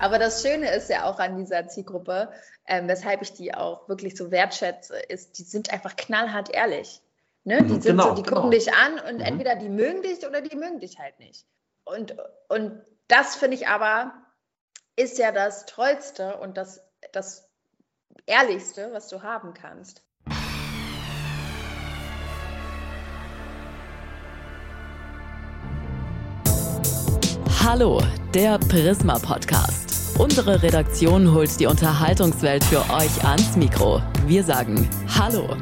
Aber das Schöne ist ja auch an dieser Zielgruppe, ähm, weshalb ich die auch wirklich so wertschätze, ist, die sind einfach knallhart ehrlich. Ne? Die, sind Genau, so, die genau. gucken dich an und Mhm. entweder die mögen dich oder die mögen dich halt nicht. Und, und das finde ich aber, ist ja das Tollste und das, das Ehrlichste, was du haben kannst. Hallo, der Prisma Podcast. Unsere Redaktion holt die Unterhaltungswelt für euch ans Mikro. Wir sagen Hallo.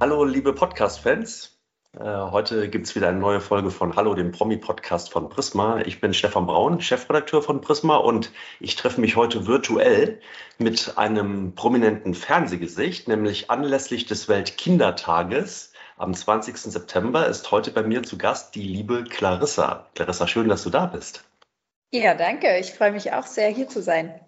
Hallo, liebe Podcast-Fans. Äh, heute gibt es wieder eine neue Folge von Hallo, dem Promi-Podcast von Prisma. Ich bin Stefan Braun, Chefredakteur von Prisma und ich treffe mich heute virtuell mit einem prominenten Fernsehgesicht, nämlich anlässlich des Weltkindertages. Am 20. September ist heute bei mir zu Gast die liebe Clarissa. Clarissa, schön, dass du da bist. Ja, danke. Ich freue mich auch sehr, hier zu sein.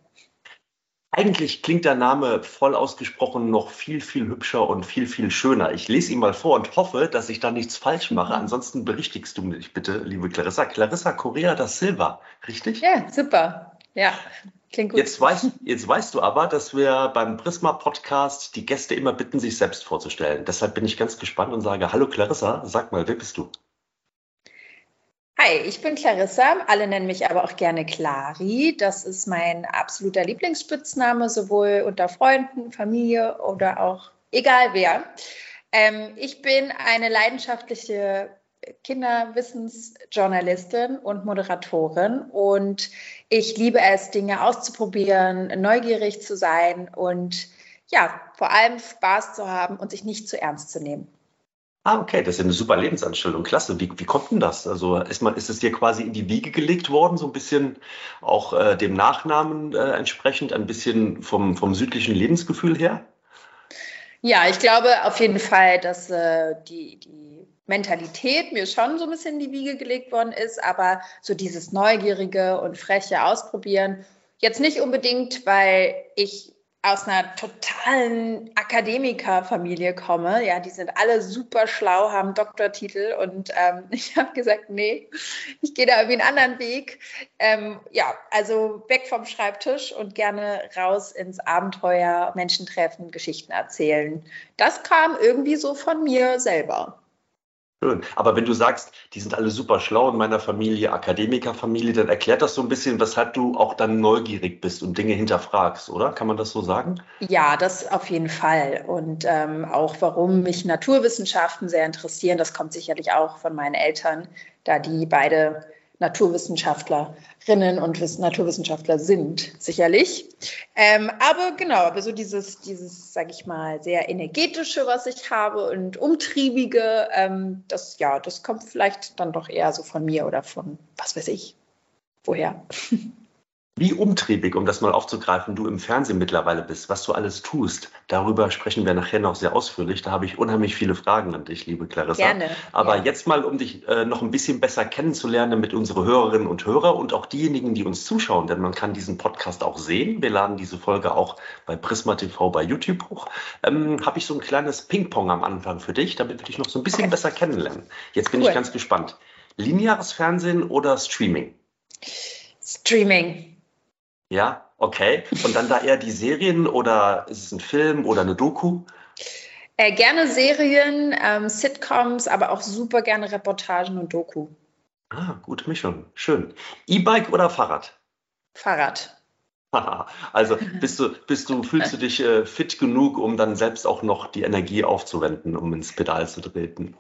Eigentlich klingt der Name voll ausgesprochen noch viel, viel hübscher und viel, viel schöner. Ich lese ihn mal vor und hoffe, dass ich da nichts falsch mache. Ansonsten berichtigst du mich bitte, liebe Clarissa. Clarissa Correa da Silva, richtig? Ja, super. Ja, klingt gut. Jetzt weißt, jetzt weißt du aber, dass wir beim Prisma Podcast die Gäste immer bitten, sich selbst vorzustellen. Deshalb bin ich ganz gespannt und sage, hallo Clarissa, sag mal, wer bist du? Hi, ich bin Clarissa. Alle nennen mich aber auch gerne Clari. Das ist mein absoluter Lieblingsspitzname, sowohl unter Freunden, Familie oder auch egal wer. Ähm, ich bin eine leidenschaftliche Kinderwissensjournalistin und Moderatorin und ich liebe es, Dinge auszuprobieren, neugierig zu sein und ja, vor allem Spaß zu haben und sich nicht zu ernst zu nehmen. Ah, okay, das ist ja eine super Lebensanstellung. Klasse. Wie, wie kommt denn das? Also ist, man, ist es dir quasi in die Wiege gelegt worden, so ein bisschen auch äh, dem Nachnamen äh, entsprechend, ein bisschen vom, vom südlichen Lebensgefühl her? Ja, ich glaube auf jeden Fall, dass äh, die, die Mentalität mir schon so ein bisschen in die Wiege gelegt worden ist, aber so dieses Neugierige und freche Ausprobieren, jetzt nicht unbedingt, weil ich aus einer totalen Akademikerfamilie komme. Ja, die sind alle super schlau, haben Doktortitel und ähm, ich habe gesagt, nee, ich gehe da irgendwie einen anderen Weg. Ähm, ja, also weg vom Schreibtisch und gerne raus ins Abenteuer, Menschen treffen, Geschichten erzählen. Das kam irgendwie so von mir selber. Schön. Aber wenn du sagst, die sind alle super schlau in meiner Familie, Akademikerfamilie, dann erklärt das so ein bisschen, weshalb du auch dann neugierig bist und Dinge hinterfragst, oder? Kann man das so sagen? Ja, das auf jeden Fall. Und ähm, auch warum mich Naturwissenschaften sehr interessieren, das kommt sicherlich auch von meinen Eltern, da die beide Naturwissenschaftlerinnen und Wiss- Naturwissenschaftler sind, sicherlich. Ähm, aber genau, aber so dieses, dieses, sage ich mal, sehr energetische, was ich habe und umtriebige, ähm, das ja, das kommt vielleicht dann doch eher so von mir oder von, was weiß ich, woher. Wie umtriebig, um das mal aufzugreifen, du im Fernsehen mittlerweile bist, was du alles tust. Darüber sprechen wir nachher noch sehr ausführlich. Da habe ich unheimlich viele Fragen an dich, liebe Clarissa. Gerne. Aber ja. jetzt mal, um dich äh, noch ein bisschen besser kennenzulernen, damit unsere Hörerinnen und Hörer und auch diejenigen, die uns zuschauen, denn man kann diesen Podcast auch sehen. Wir laden diese Folge auch bei Prisma TV bei YouTube hoch. Ähm, habe ich so ein kleines Ping-Pong am Anfang für dich, damit wir dich noch so ein bisschen Okay. besser kennenlernen. Jetzt bin Cool. ich ganz gespannt. Lineares Fernsehen oder Streaming? Streaming. Ja, okay. Und dann da eher die Serien oder ist es ein Film oder eine Doku? Äh, gerne Serien, ähm, Sitcoms, aber auch super gerne Reportagen und Doku. Ah, gute Mischung. Schön. E-Bike oder Fahrrad? Fahrrad. Haha. Also bist du, bist du, fühlst du dich äh, fit genug, um dann selbst auch noch die Energie aufzuwenden, um ins Pedal zu treten?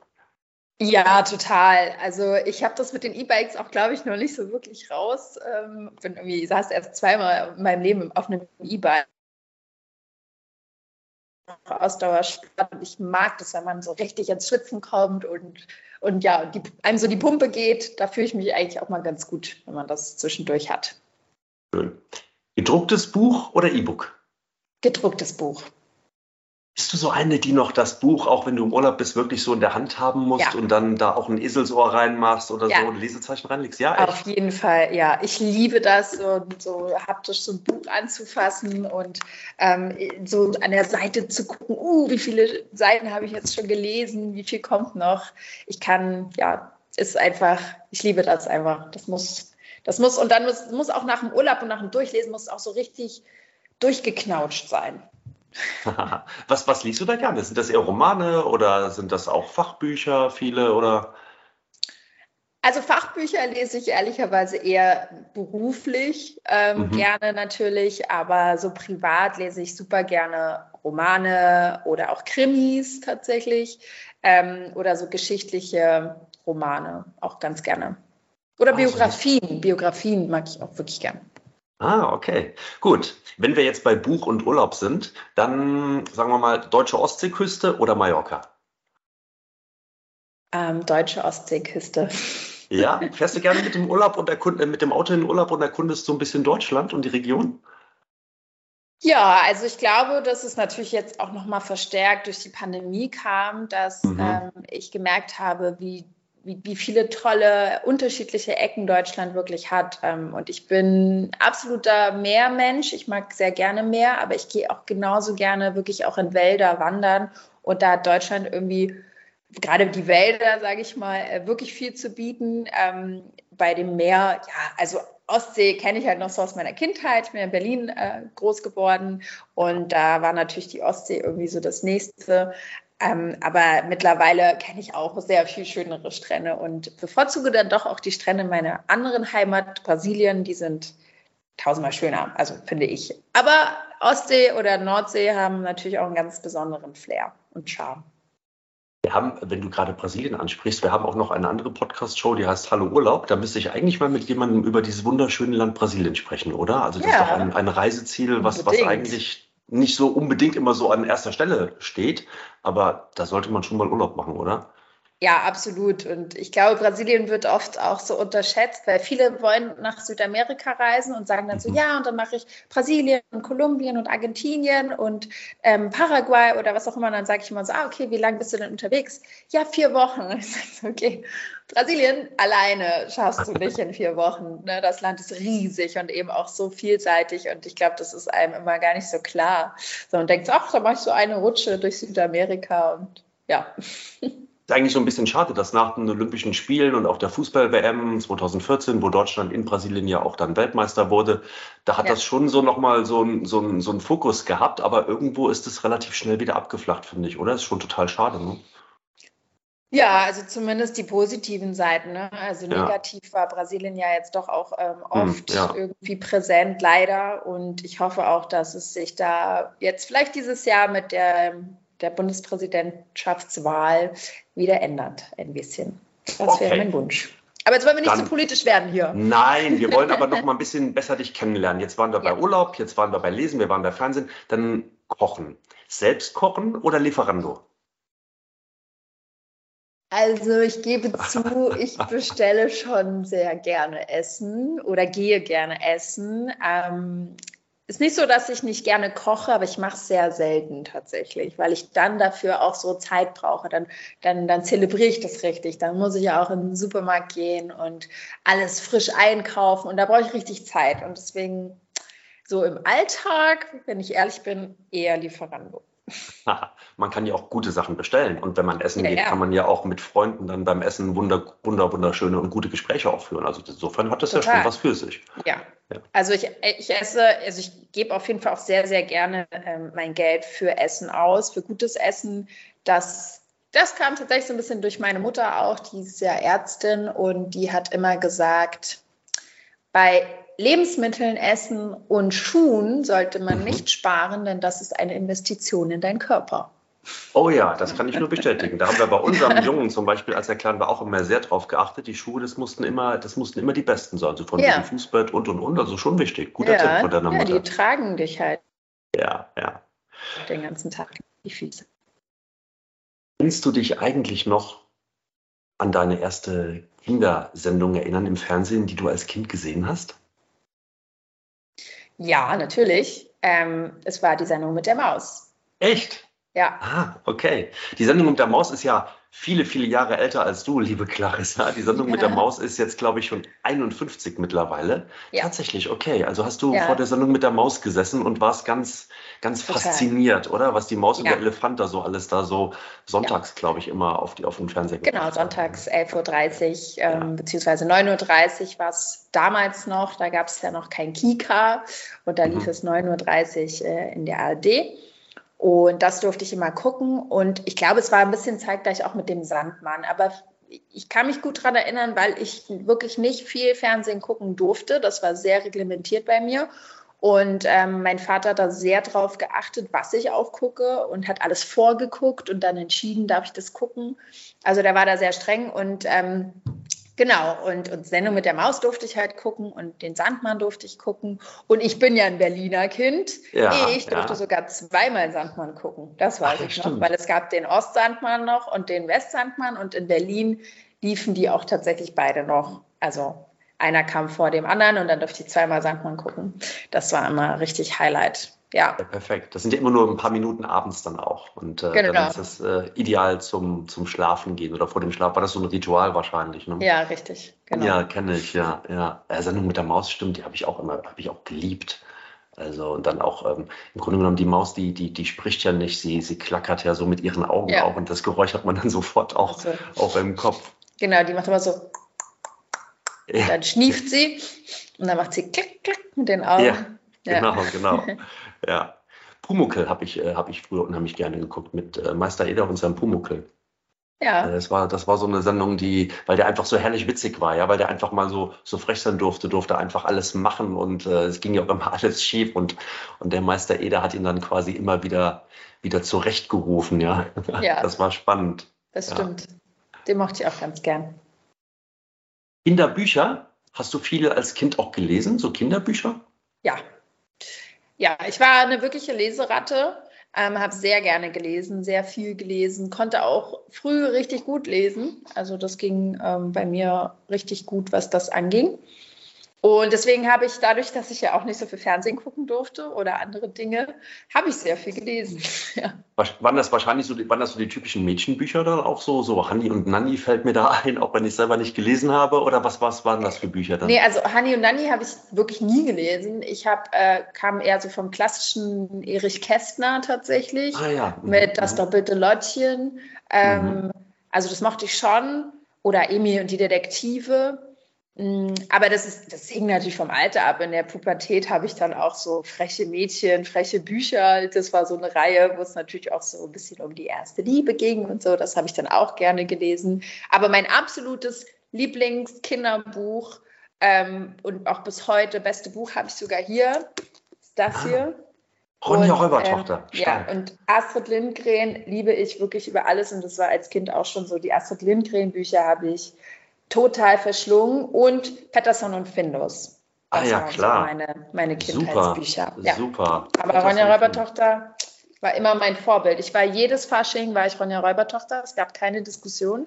Ja, total. Also ich habe das mit den E-Bikes auch, glaube ich, noch nicht so wirklich raus. Ähm, bin irgendwie, saß erst zweimal in meinem Leben auf einem E-Bike. Ausdauersport und ich mag das, wenn man so richtig ins Schwitzen kommt und, und ja, die, einem so die Pumpe geht. Da fühle ich mich eigentlich auch mal ganz gut, wenn man das zwischendurch hat. Schön. Gedrucktes Buch oder E-Book? Gedrucktes Buch. Bist du so eine, die noch das Buch, auch wenn du im Urlaub bist, wirklich so in der Hand haben musst Ja. und dann da auch ein Eselsohr reinmachst oder Ja. so ein Lesezeichen reinlegst? Ja, echt? Auf jeden Fall, ja. Ich liebe das, so, so haptisch so ein Buch anzufassen und ähm, so an der Seite zu gucken, uh, wie viele Seiten habe ich jetzt schon gelesen, wie viel kommt noch. Ich kann, ja, ist einfach, ich liebe das einfach. Das muss, das muss, und dann muss, muss auch nach dem Urlaub und nach dem Durchlesen muss es auch so richtig durchgeknautscht sein. was, was liest du da gerne? Sind das eher Romane oder sind das auch Fachbücher, viele oder? Also Fachbücher lese ich ehrlicherweise eher beruflich, ähm, Mhm. gerne natürlich, aber so privat lese ich super gerne Romane oder auch Krimis tatsächlich ähm, oder so geschichtliche Romane auch ganz gerne. Oder Biografien. Biografien mag ich auch wirklich gern. Ah, okay. Gut. Wenn wir jetzt bei Buch und Urlaub sind, dann sagen wir mal deutsche Ostseeküste oder Mallorca? Ähm, deutsche Ostseeküste. Ja, fährst du gerne mit dem Urlaub und erkund äh, mit dem Auto in den Urlaub und erkundest so ein bisschen Deutschland und die Region? Ja, also ich glaube, dass es natürlich jetzt auch nochmal verstärkt durch die Pandemie kam, dass Mhm. ähm, ich gemerkt habe, wie, wie, wie viele tolle unterschiedliche Ecken Deutschland wirklich hat. Ähm, und ich bin absoluter Meermensch. Ich mag sehr gerne Meer, aber ich gehe auch genauso gerne wirklich auch in Wälder wandern. Und da hat Deutschland irgendwie gerade die Wälder, sage ich mal, äh, wirklich viel zu bieten. Ähm, bei dem Meer, ja, also Ostsee kenne ich halt noch so aus meiner Kindheit. Ich bin in Berlin äh, groß geworden und da war natürlich die Ostsee irgendwie so das nächste. Ähm, aber mittlerweile kenne ich auch sehr viel schönere Strände und bevorzuge dann doch auch die Strände meiner anderen Heimat, Brasilien. Die sind tausendmal schöner, also finde ich. Aber Ostsee oder Nordsee haben natürlich auch einen ganz besonderen Flair und Charme. Wir haben, wenn du gerade Brasilien ansprichst, wir haben auch noch eine andere Podcast-Show, die heißt Hallo Urlaub. Da müsste ich eigentlich mal mit jemandem über dieses wunderschöne Land Brasilien sprechen, oder? Also das Ja. ist doch ein, ein Reiseziel, was, was eigentlich nicht so unbedingt immer so an erster Stelle steht. Aber da sollte man schon mal Urlaub machen, oder? Ja, absolut. Und ich glaube, Brasilien wird oft auch so unterschätzt, weil viele wollen nach Südamerika reisen und sagen dann so, Mhm. ja, und dann mache ich Brasilien und Kolumbien und Argentinien und ähm, Paraguay oder was auch immer. Und dann sage ich immer so, ah, okay, wie lange bist du denn unterwegs? Ja, vier Wochen. Und ich sage so, okay, Brasilien alleine schaffst du nicht in vier Wochen. Ne? Das Land ist riesig und eben auch so vielseitig. Und ich glaube, das ist einem immer gar nicht so klar. So, und denkt, ach, da mache ich so eine Rutsche durch Südamerika und ja. Ist eigentlich so ein bisschen schade, dass nach den Olympischen Spielen und auch der Fußball-WM 2014, wo Deutschland in Brasilien ja auch dann Weltmeister wurde, da hat Ja. das schon so nochmal so ein, so, ein, so einen Fokus gehabt, aber irgendwo ist es relativ schnell wieder abgeflacht, finde ich, oder? Ist schon total schade, ne? Ja, also zumindest die positiven Seiten. Ne? Also Ja. negativ war Brasilien ja jetzt doch auch ähm, Hm, oft ja. irgendwie präsent, leider. Und ich hoffe auch, dass es sich da jetzt vielleicht dieses Jahr mit der, der Bundespräsidentschaftswahl wieder ändert, ein bisschen. Das wäre Okay. mein Wunsch. Aber jetzt wollen wir nicht Dann- so politisch werden hier. Nein, wir wollen aber noch mal ein bisschen besser dich kennenlernen. Jetzt waren wir bei Ja. Urlaub, jetzt waren wir bei Lesen, wir waren bei Fernsehen, dann Kochen. Selbst kochen oder Lieferando? Also ich gebe zu, ich bestelle schon sehr gerne Essen oder gehe gerne essen. Ähm, ist nicht so, dass ich nicht gerne koche, aber ich mache es sehr selten tatsächlich, weil ich dann dafür auch so Zeit brauche. Dann, dann, dann zelebriere ich das richtig. Dann muss ich ja auch in den Supermarkt gehen und alles frisch einkaufen und da brauche ich richtig Zeit. Und deswegen so im Alltag, wenn ich ehrlich bin, eher Lieferando. Man kann ja auch gute Sachen bestellen. Und wenn man essen Ja, geht, ja. kann man ja auch mit Freunden dann beim Essen wunder, wunder, wunderschöne und gute Gespräche auch führen. Also insofern hat das ja Total. schon was für sich. Ja. Ja. Also ich, ich esse, also ich gebe auf jeden Fall auch sehr, sehr gerne ähm, mein Geld für Essen aus, für gutes Essen. Das, das kam tatsächlich so ein bisschen durch meine Mutter auch, die ist ja Ärztin und die hat immer gesagt, bei Lebensmitteln, Essen und Schuhen sollte man Mhm. nicht sparen, denn das ist eine Investition in deinen Körper. Oh ja, das kann ich nur bestätigen. Da haben wir bei unserem Jungen zum Beispiel, als er klein war, auch immer sehr drauf geachtet. Die Schuhe, das mussten immer, das mussten immer die besten sein. Also von Ja. diesem Fußbett und und und. Also schon wichtig. Guter Tipp von deiner ja, die Mutter. tragen dich halt Ja, ja. den ganzen Tag. richtig fies. Kannst du dich eigentlich noch an deine erste Kindersendung erinnern im Fernsehen, die du als Kind gesehen hast? Ja, natürlich. Ähm, es war die Sendung mit der Maus. Echt? Ja. Ah, okay. Die Sendung mit der Maus ist ja viele, viele Jahre älter als du, liebe Clarissa. Die Sendung ja. mit der Maus ist jetzt, glaube ich, schon 51 mittlerweile. Ja. Tatsächlich, okay. Also hast du ja. vor der Sendung mit der Maus gesessen und warst ganz, ganz fasziniert, oder? Was die Maus und der Elefant da so alles da so sonntags, glaube ich, immer auf, die, auf den Fernseher Genau, sonntags 11.30 Uhr, ähm, beziehungsweise 9.30 Uhr war es damals noch. Da gab es ja noch kein Kika und da lief mhm. es 9.30 Uhr äh, in der ARD. Und das durfte ich immer gucken. Und ich glaube, es war ein bisschen zeitgleich auch mit dem Sandmann. Aber ich kann mich gut daran erinnern, weil ich wirklich nicht viel Fernsehen gucken durfte. Das war sehr reglementiert bei mir. Und ähm, mein Vater hat da sehr drauf geachtet, was ich aufgucke und hat alles vorgeguckt und dann entschieden, darf ich das gucken. Also der war da sehr streng und ähm, Genau, und, und Sendung mit der Maus durfte ich halt gucken und den Sandmann durfte ich gucken. Und ich bin ja ein Berliner Kind. Ja, ich durfte ja. sogar zweimal Sandmann gucken. Das weiß Ach, ich stimmt. noch, weil es gab den Ostsandmann noch und den Westsandmann und in Berlin liefen die auch tatsächlich beide noch. Also einer kam vor dem anderen und dann durfte ich zweimal Sandmann gucken. Das war immer richtig Highlight. Ja. ja. Perfekt. Das sind ja immer nur ein paar Minuten abends dann auch. Und äh, genau. dann ist das äh, ideal zum, zum Schlafen gehen oder vor dem Schlaf. War das so ein Ritual wahrscheinlich? Ne? Ja, richtig. Genau. Ja, kenne ich, ja. ja. Äh, Sendung mit der Maus stimmt, die habe ich auch immer, habe ich auch geliebt. Also und dann auch ähm, im Grunde genommen die Maus, die, die, die spricht ja nicht, sie, sie klackert ja so mit ihren Augen ja. auch und das Geräusch hat man dann sofort auch, also, auch im Kopf. Genau, die macht immer so. Ja. Dann schnieft sie und dann macht sie klick, klick mit den Augen. Ja, genau, genau. Ja. Pumuckel habe ich, äh, hab ich früher unheimlich gerne geguckt mit äh, Meister Eder und seinem Pumuckel. Ja. Äh, das war, das war so eine Sendung, die, weil der einfach so herrlich witzig war, ja, weil der einfach mal so, so frech sein durfte, durfte einfach alles machen und äh, es ging ja auch immer alles schief und, und der Meister Eder hat ihn dann quasi immer wieder, wieder zurechtgerufen, ja. ja. Das war spannend. Das stimmt. Ja. Den mochte ich auch ganz gern. Kinderbücher? Hast du viele als Kind auch gelesen, so Kinderbücher? Ja, ja, ich war eine wirkliche Leseratte, ähm, habe sehr gerne gelesen, sehr viel gelesen, konnte auch früh richtig gut lesen. Also das ging ähm, bei mir richtig gut, was das anging. Und deswegen habe ich dadurch, dass ich ja auch nicht so viel Fernsehen gucken durfte oder andere Dinge, habe ich sehr viel gelesen. Ja. Waren das wahrscheinlich so, waren das so die typischen Mädchenbücher dann auch so? So Hanni und Nanni fällt mir da ein, auch wenn ich selber nicht gelesen habe. Oder was, was waren das für Bücher dann? Nee, also Hanni und Nanni habe ich wirklich nie gelesen. Ich hab, äh, kam eher so vom klassischen Erich Kästner tatsächlich. Ah, ja. Mhm. Mit Das mhm. doppelte Lottchen. Ähm, mhm. Also das mochte ich schon. Oder Emil und die Detektive. Mm, aber das, ist, das hing natürlich vom Alter ab. In der Pubertät habe ich dann auch so freche Mädchen, freche Bücher. Das war so eine Reihe, wo es natürlich auch so ein bisschen um die erste Liebe ging und so. Das habe ich dann auch gerne gelesen. Aber mein absolutes Lieblingskinderbuch ähm, und auch bis heute beste Buch habe ich sogar hier. Ist das ah. hier. Ronja Räubertochter. Ähm, ja, und Astrid Lindgren liebe ich wirklich über alles. Und das war als Kind auch schon so. Die Astrid Lindgren Bücher habe ich total verschlungen und Patterson und Findus. Das ah ja, klar. So meine, meine Kindheitsbücher. Super. Ja. Super. Aber Ronja Räubertochter war immer mein Vorbild. Ich war jedes Fasching, war ich Ronja Räubertochter. Es gab keine Diskussion.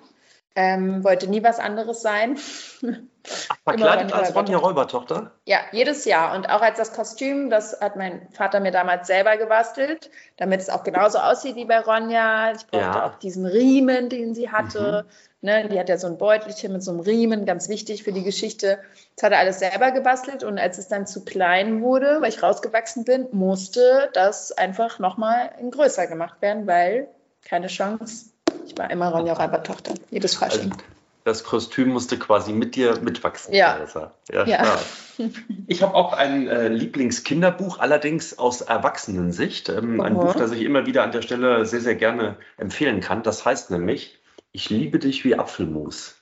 Ähm, wollte nie was anderes sein. Ach, verkleidet als Ronja Räubertochter? Ja, jedes Jahr. Und auch als das Kostüm, das hat mein Vater mir damals selber gebastelt, damit es auch genauso aussieht wie bei Ronja. Ich brauchte ja. auch diesen Riemen, den sie hatte. Mhm. Ne, die hat ja so ein Beutelchen mit so einem Riemen, ganz wichtig für die Geschichte. Das hat er alles selber gebastelt und als es dann zu klein wurde, weil ich rausgewachsen bin, musste das einfach nochmal größer gemacht werden, weil keine Chance. Ich war immer Ronja Räuber-Tochter, jedes Fasching. Also das Kostüm musste quasi mit dir mitwachsen. Ja. Ja, ja. Ich habe auch ein äh, Lieblingskinderbuch, allerdings aus Erwachsenensicht. Ähm, ein Buch, das ich immer wieder an der Stelle sehr, sehr gerne empfehlen kann. Das heißt nämlich ich liebe dich wie Apfelmus.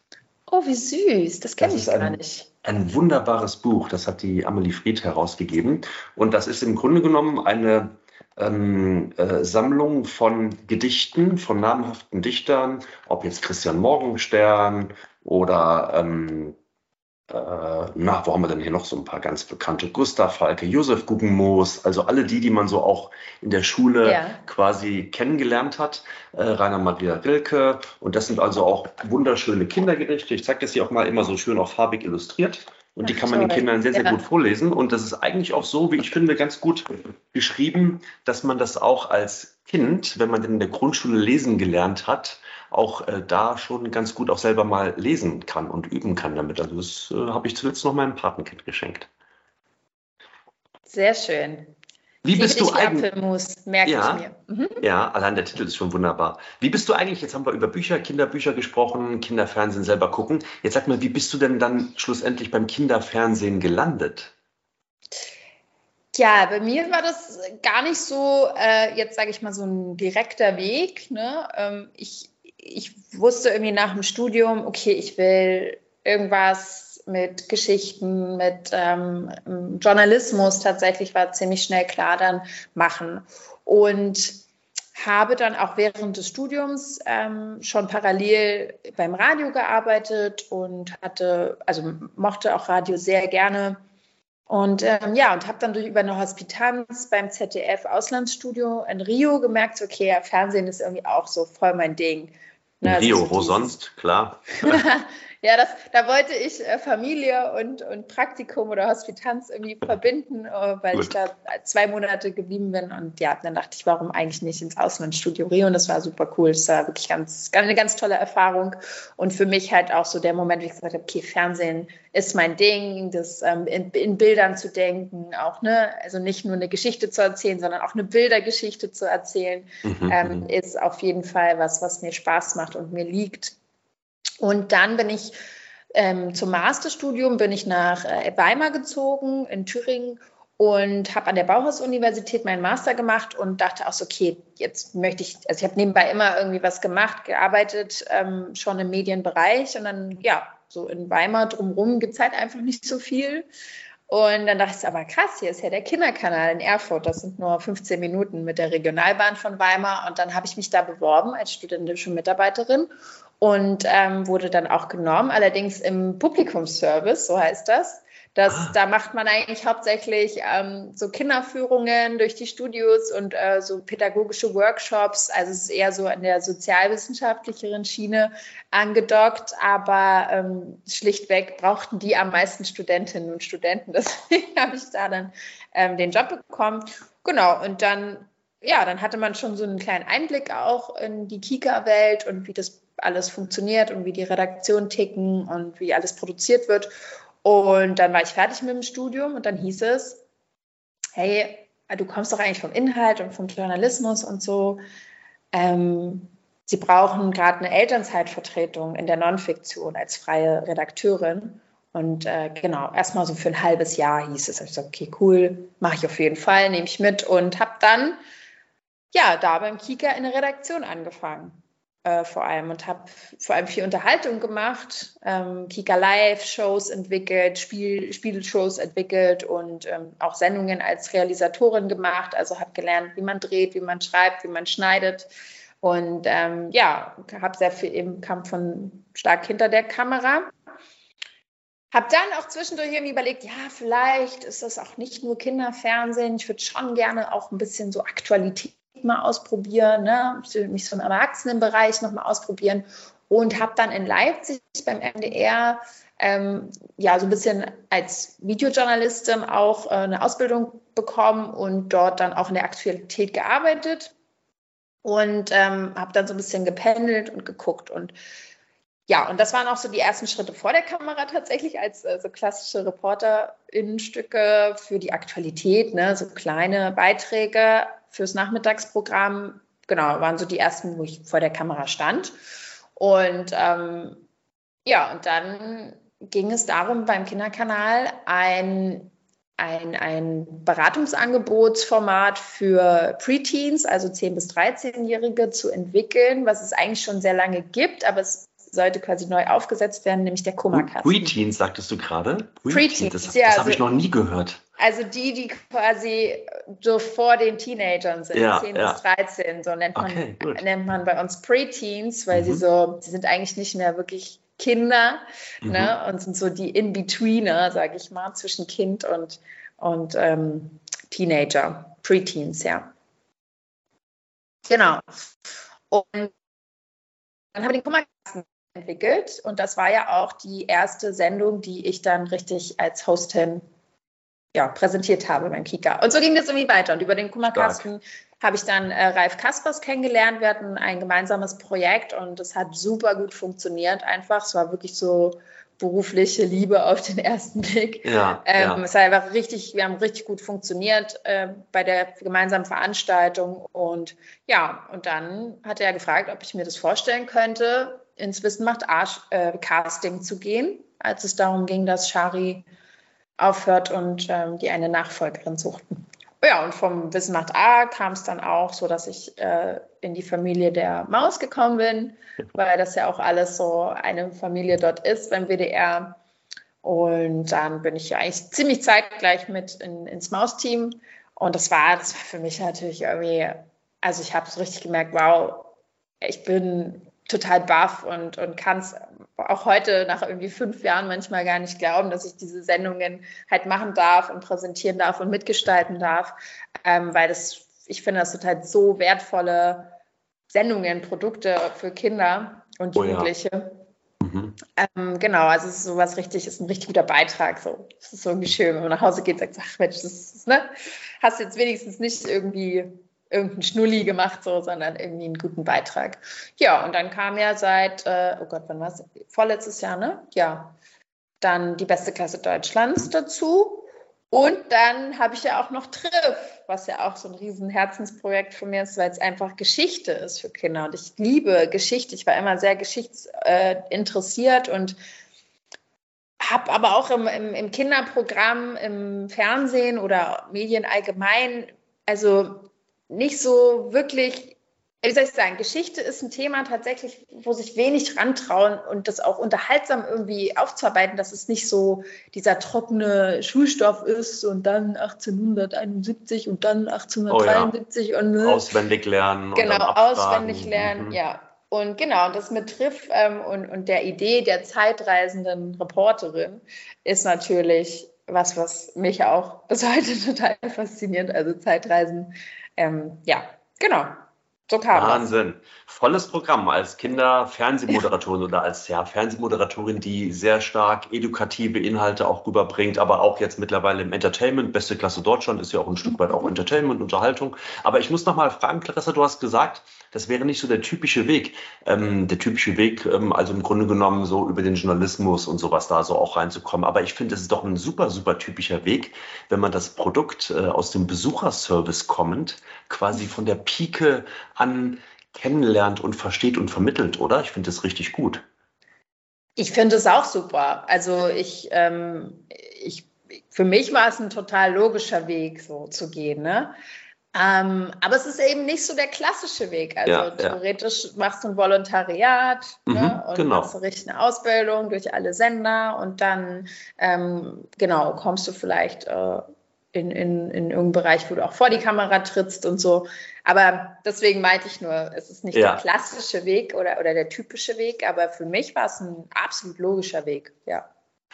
Oh, wie süß. Das kenne ich gar ein, nicht. Ein wunderbares Buch. Das hat die Amelie Fried herausgegeben. Und das ist im Grunde genommen eine ähm, äh, Sammlung von Gedichten von namhaften Dichtern, ob jetzt Christian Morgenstern oder ähm, äh, na, wo haben wir denn hier noch so ein paar ganz bekannte? Gustav Falke, Josef Guggenmoos, also alle die, die man so auch in der Schule ja. quasi kennengelernt hat. Äh, Rainer Maria Rilke. Und das sind also auch wunderschöne Kindergerichte. Ich zeige das hier auch mal immer so schön auch farbig illustriert. Und die kann man den Kindern sehr, sehr gut vorlesen. Und das ist eigentlich auch so, wie ich finde, ganz gut geschrieben, dass man das auch als Kind, wenn man denn in der Grundschule lesen gelernt hat, auch äh, da schon ganz gut auch selber mal lesen kann und üben kann damit. Also das äh, habe ich zuletzt noch meinem Patenkind geschenkt. Sehr schön. Wie bist du eigentlich? Apfelmus, merke ja, ich mir. Mhm. Ja, allein der Titel ist schon wunderbar. Wie bist du eigentlich, jetzt haben wir über Bücher, Kinderbücher gesprochen, Kinderfernsehen selber gucken. Jetzt sag mal, wie bist du denn dann schlussendlich beim Kinderfernsehen gelandet? Ja, bei mir war das gar nicht so, äh, jetzt sage ich mal, so ein direkter Weg. Ne? Ähm, ich ich wusste irgendwie nach dem Studium, okay, ich will irgendwas mit Geschichten, mit ähm, Journalismus tatsächlich war ziemlich schnell klar dann machen. Und habe dann auch während des Studiums ähm, schon parallel beim Radio gearbeitet und hatte, also mochte auch Radio sehr gerne. Und ähm, ja, und habe dann durch über eine Hospitanz beim ZDF Auslandsstudio in Rio gemerkt, okay, Fernsehen ist irgendwie auch so voll mein Ding. Na, Rio, wo sonst, klar. ja, das, da wollte ich äh, Familie und, und Praktikum oder Hospitanz irgendwie verbinden, äh, weil Gut. ich da zwei Monate geblieben bin. Und ja, dann dachte ich, warum eigentlich nicht ins Auslandsstudio Rio? Und das war super cool. Das war wirklich ganz, eine ganz tolle Erfahrung. Und für mich halt auch so der Moment, wie ich gesagt habe, okay, Fernsehen ist mein Ding, das ähm, in, in, Bildern zu denken, auch, ne, also nicht nur eine Geschichte zu erzählen, sondern auch eine Bildergeschichte zu erzählen, mhm. ähm, mhm. ist auf jeden Fall was, was mir Spaß macht und mir liegt. Und dann bin ich ähm, zum Masterstudium bin ich nach äh, Weimar gezogen in Thüringen und habe an der Bauhaus-Universität meinen Master gemacht und dachte auch so, okay, jetzt möchte ich, also ich habe nebenbei immer irgendwie was gemacht, gearbeitet, ähm, schon im Medienbereich und dann, ja, so in Weimar drumherum gibt es halt einfach nicht so viel. Und dann dachte ich, aber krass, hier ist ja der Kinderkanal in Erfurt. Das sind nur 15 Minuten mit der Regionalbahn von Weimar. Und dann habe ich mich da beworben als studentische Mitarbeiterin und ähm, wurde dann auch genommen, allerdings im Publikumsservice, so heißt das. Das, ah. Da macht man eigentlich hauptsächlich ähm, so Kinderführungen durch die Studios und äh, so pädagogische Workshops. Also es ist eher so an der sozialwissenschaftlicheren Schiene angedockt, aber ähm, schlichtweg brauchten die am meisten Studentinnen und Studenten. Deswegen habe ich da dann ähm, den Job bekommen. Genau, und dann, ja, dann hatte man schon so einen kleinen Einblick auch in die Kika-Welt und wie das alles funktioniert und wie die Redaktion ticken und wie alles produziert wird. Und dann war ich fertig mit dem Studium und dann hieß es, hey, du kommst doch eigentlich vom Inhalt und vom Journalismus und so. Ähm, Sie brauchen gerade eine Elternzeitvertretung in der Nonfiktion als freie Redakteurin. Und äh, genau, erstmal so für ein halbes Jahr hieß es. Ich so, okay, cool, mache ich auf jeden Fall, nehme ich mit und habe dann ja da beim Kika in der Redaktion angefangen äh, vor allem und habe vor allem viel Unterhaltung gemacht, ähm, Kika Live-Shows entwickelt, Spiel, Spielshows entwickelt und ähm, auch Sendungen als Realisatorin gemacht. Also habe gelernt, wie man dreht, wie man schreibt, wie man schneidet. Und ähm, ja, habe sehr viel im Kampf von stark hinter der Kamera. Habe dann auch zwischendurch irgendwie überlegt, ja, vielleicht ist das auch nicht nur Kinderfernsehen. Ich würde schon gerne auch ein bisschen so Aktualität mal ausprobieren, ne? mich so im Erwachsenenbereich nochmal ausprobieren und habe dann in Leipzig beim MDR ähm, ja so ein bisschen als Videojournalistin auch äh, eine Ausbildung bekommen und dort dann auch in der Aktualität gearbeitet und ähm, habe dann so ein bisschen gependelt und geguckt und ja, und das waren auch so die ersten Schritte vor der Kamera tatsächlich als äh, so klassische Reporterinnenstücke für die Aktualität, ne, so kleine Beiträge fürs Nachmittagsprogramm. Genau, waren so die ersten, wo ich vor der Kamera stand. Und ähm, ja, und dann ging es darum, beim Kinderkanal ein, ein, ein Beratungsangebotsformat für Preteens, also 10- bis 13-Jährige, zu entwickeln, was es eigentlich schon sehr lange gibt, aber es sollte quasi neu aufgesetzt werden, nämlich der Kummerkasten. Preteens, sagtest du gerade? Preteens, das, ja. Das habe ich also noch nie gehört. Also die, die quasi so vor den Teenagern sind, ja, 10 ja. bis 13, so nennt man, okay, nennt man bei uns Preteens, weil mhm. sie so, sie sind eigentlich nicht mehr wirklich Kinder mhm. ne, und sind so die In-Betweener, sage ich mal, zwischen Kind und, und ähm, Teenager, Preteens, ja. Genau. Und dann haben wir den Kummerkasten entwickelt und das war ja auch die erste Sendung, die ich dann richtig als Hostin ja, präsentiert habe beim Kika. Und so ging das irgendwie weiter. Und über den Kummerkasten habe ich dann äh, Ralf Kaspers kennengelernt. Wir hatten ein gemeinsames Projekt und es hat super gut funktioniert einfach. Es war wirklich so berufliche Liebe auf den ersten Blick. Ja, ähm, ja. Es war einfach richtig, wir haben richtig gut funktioniert äh, bei der gemeinsamen Veranstaltung. Und ja, und dann hat er gefragt, ob ich mir das vorstellen könnte, ins Wissen macht Arsch äh, Casting zu gehen, als es darum ging, dass Shari aufhört und ähm, die eine Nachfolgerin suchten. Ja, und vom Wissen macht A kam es dann auch so, dass ich äh, in die Familie der Maus gekommen bin, weil das ja auch alles so eine Familie dort ist beim WDR. Und dann bin ich ja eigentlich ziemlich zeitgleich mit in, ins Maus-Team. Und das war, das war für mich natürlich irgendwie, also ich habe so richtig gemerkt, wow, ich bin total baff und, und kann es auch heute nach irgendwie fünf Jahren manchmal gar nicht glauben, dass ich diese Sendungen halt machen darf und präsentieren darf und mitgestalten darf, ähm, weil das, ich finde das total so wertvolle Sendungen, Produkte für Kinder und Jugendliche. Oh ja. Mhm. Ähm, genau, also es ist sowas richtig, ist ein richtig guter Beitrag. So, es ist so irgendwie schön, wenn man nach Hause geht und sagt, ach Mensch, das ist, ne, hast jetzt wenigstens nicht irgendwie irgendeinen Schnulli gemacht, so, sondern irgendwie einen guten Beitrag. Ja, und dann kam ja seit, äh, oh Gott, wann war es? Vorletztes Jahr, ne? Ja. Dann die beste Klasse Deutschlands dazu. Und dann habe ich ja auch noch Triff, was ja auch so ein riesen Herzensprojekt von mir ist, weil es einfach Geschichte ist für Kinder. Und ich liebe Geschichte. Ich war immer sehr geschichtsinteressiert und habe aber auch im, im, im Kinderprogramm, im Fernsehen oder Medien allgemein, also nicht so wirklich, wie soll ich sagen, Geschichte ist ein Thema tatsächlich, wo sich wenig rantrauen und das auch unterhaltsam irgendwie aufzuarbeiten, dass es nicht so dieser trockene Schulstoff ist und dann 1871 und dann 1873 oh ja. und ne? auswendig lernen. Genau, auswendig lernen, mhm. ja. Und genau, das mit Triff ähm, und, und der Idee der zeitreisenden Reporterin ist natürlich was, was mich auch bis heute total fasziniert. Also Zeitreisen ähm, ja, genau. So kam Wahnsinn. Das. Volles Programm als Kinder-Fernsehmoderatorin oder als ja, Fernsehmoderatorin, die sehr stark edukative Inhalte auch rüberbringt, aber auch jetzt mittlerweile im Entertainment. Beste Klasse Deutschland ist ja auch ein Stück weit auch Entertainment, Unterhaltung. Aber ich muss noch mal fragen, Clarissa, du hast gesagt, das wäre nicht so der typische Weg. Ähm, der typische Weg, ähm, also im Grunde genommen so über den Journalismus und sowas da so auch reinzukommen. Aber ich finde, es ist doch ein super, super typischer Weg, wenn man das Produkt äh, aus dem Besucherservice kommend quasi von der Pike an kennenlernt und versteht und vermittelt, oder? Ich finde das richtig gut. Ich finde es auch super. Also ich, ähm, ich, für mich war es ein total logischer Weg, so zu gehen. Ne? Ähm, aber es ist eben nicht so der klassische Weg. Also ja, theoretisch ja. machst du ein Volontariat ne, mhm, ne, und genau. machst du richtig eine Ausbildung durch alle Sender und dann ähm, genau kommst du vielleicht äh, in, in, in irgendeinen Bereich, wo du auch vor die Kamera trittst und so. Aber deswegen meinte ich nur, es ist nicht ja. der klassische Weg oder, oder der typische Weg, aber für mich war es ein absolut logischer Weg, ja.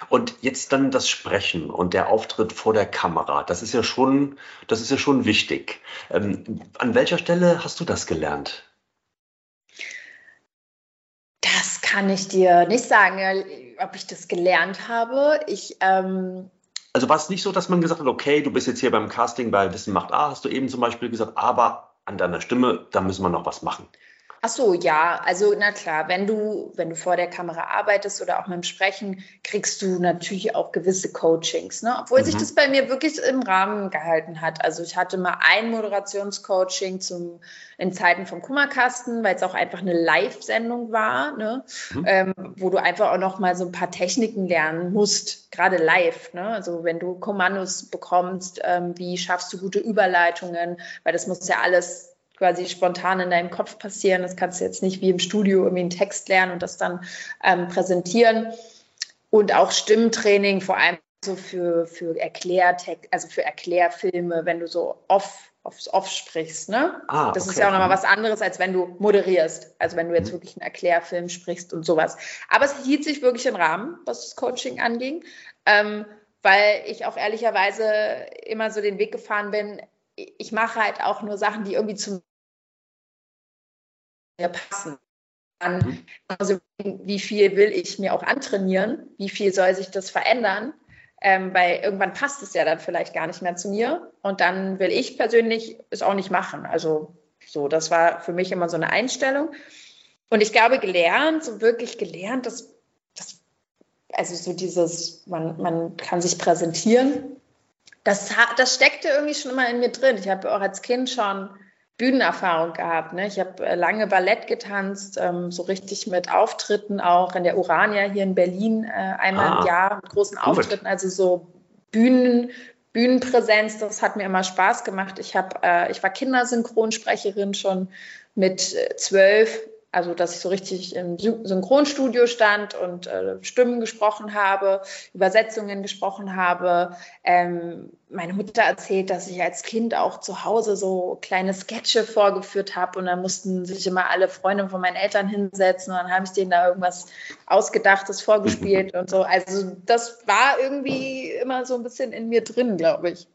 Und jetzt dann das Sprechen und der Auftritt vor der Kamera, das ist ja schon, das ist ja schon wichtig. Ähm, an welcher Stelle hast du das gelernt? Das kann ich dir nicht sagen, ob ich das gelernt habe. Ich ähm also war es nicht so, dass man gesagt hat, okay, du bist jetzt hier beim Casting bei Wissen macht A, hast du eben zum Beispiel gesagt, aber an deiner Stimme, da müssen wir noch was machen. Ach so, ja, also na klar, wenn du, wenn du vor der Kamera arbeitest oder auch mit dem Sprechen, kriegst du natürlich auch gewisse Coachings, ne? Obwohl mhm. sich das bei mir wirklich im Rahmen gehalten hat. Also ich hatte mal ein Moderationscoaching zum in Zeiten vom Kummerkasten, weil es auch einfach eine Live-Sendung war, ne? Mhm. Ähm, wo du einfach auch noch mal so ein paar Techniken lernen musst, gerade live, ne? Also wenn du Kommandos bekommst, ähm, wie schaffst du gute Überleitungen, weil das muss ja alles quasi spontan in deinem Kopf passieren. Das kannst du jetzt nicht wie im Studio irgendwie einen Text lernen und das dann ähm, präsentieren. Und auch Stimmtraining, vor allem so für, für Erklärtext, also für Erklärfilme, wenn du so off aufs Off sprichst. Ne? Ah, das okay. ist ja auch nochmal was anderes, als wenn du moderierst. Also wenn du jetzt Mhm. wirklich einen Erklärfilm sprichst und sowas. Aber es hielt sich wirklich im Rahmen, was das Coaching anging, ähm, weil ich auch ehrlicherweise immer so den Weg gefahren bin, ich mache halt auch nur Sachen, die irgendwie zu mir passen. Dann, also wie viel will ich mir auch antrainieren? Wie viel soll sich das verändern? Ähm, weil irgendwann passt es ja dann vielleicht gar nicht mehr zu mir. Und dann will ich persönlich es auch nicht machen. Also so, das war für mich immer so eine Einstellung. Und ich glaube, gelernt, so wirklich gelernt, dass das, also so dieses, man, man kann sich präsentieren, das, das steckte irgendwie schon immer in mir drin. Ich habe auch als Kind schon Bühnenerfahrung gehabt. Ne? Ich habe äh, lange Ballett getanzt, ähm, so richtig mit Auftritten auch in der Urania hier in Berlin äh, einmal Ah, im Jahr mit großen gut. Auftritten, also so Bühnen, Bühnenpräsenz, das hat mir immer Spaß gemacht. Ich, hab, äh, ich war Kindersynchronsprecherin schon mit äh, zwölf, also dass ich so richtig im Sy- Synchronstudio stand und äh, Stimmen gesprochen habe, Übersetzungen gesprochen habe. Ähm, meine Mutter erzählt, dass ich als Kind auch zu Hause so kleine Sketche vorgeführt habe und dann mussten sich immer alle Freunde von meinen Eltern hinsetzen und dann habe ich denen da irgendwas Ausgedachtes vorgespielt und so. Also das war irgendwie immer so ein bisschen in mir drin, glaube ich.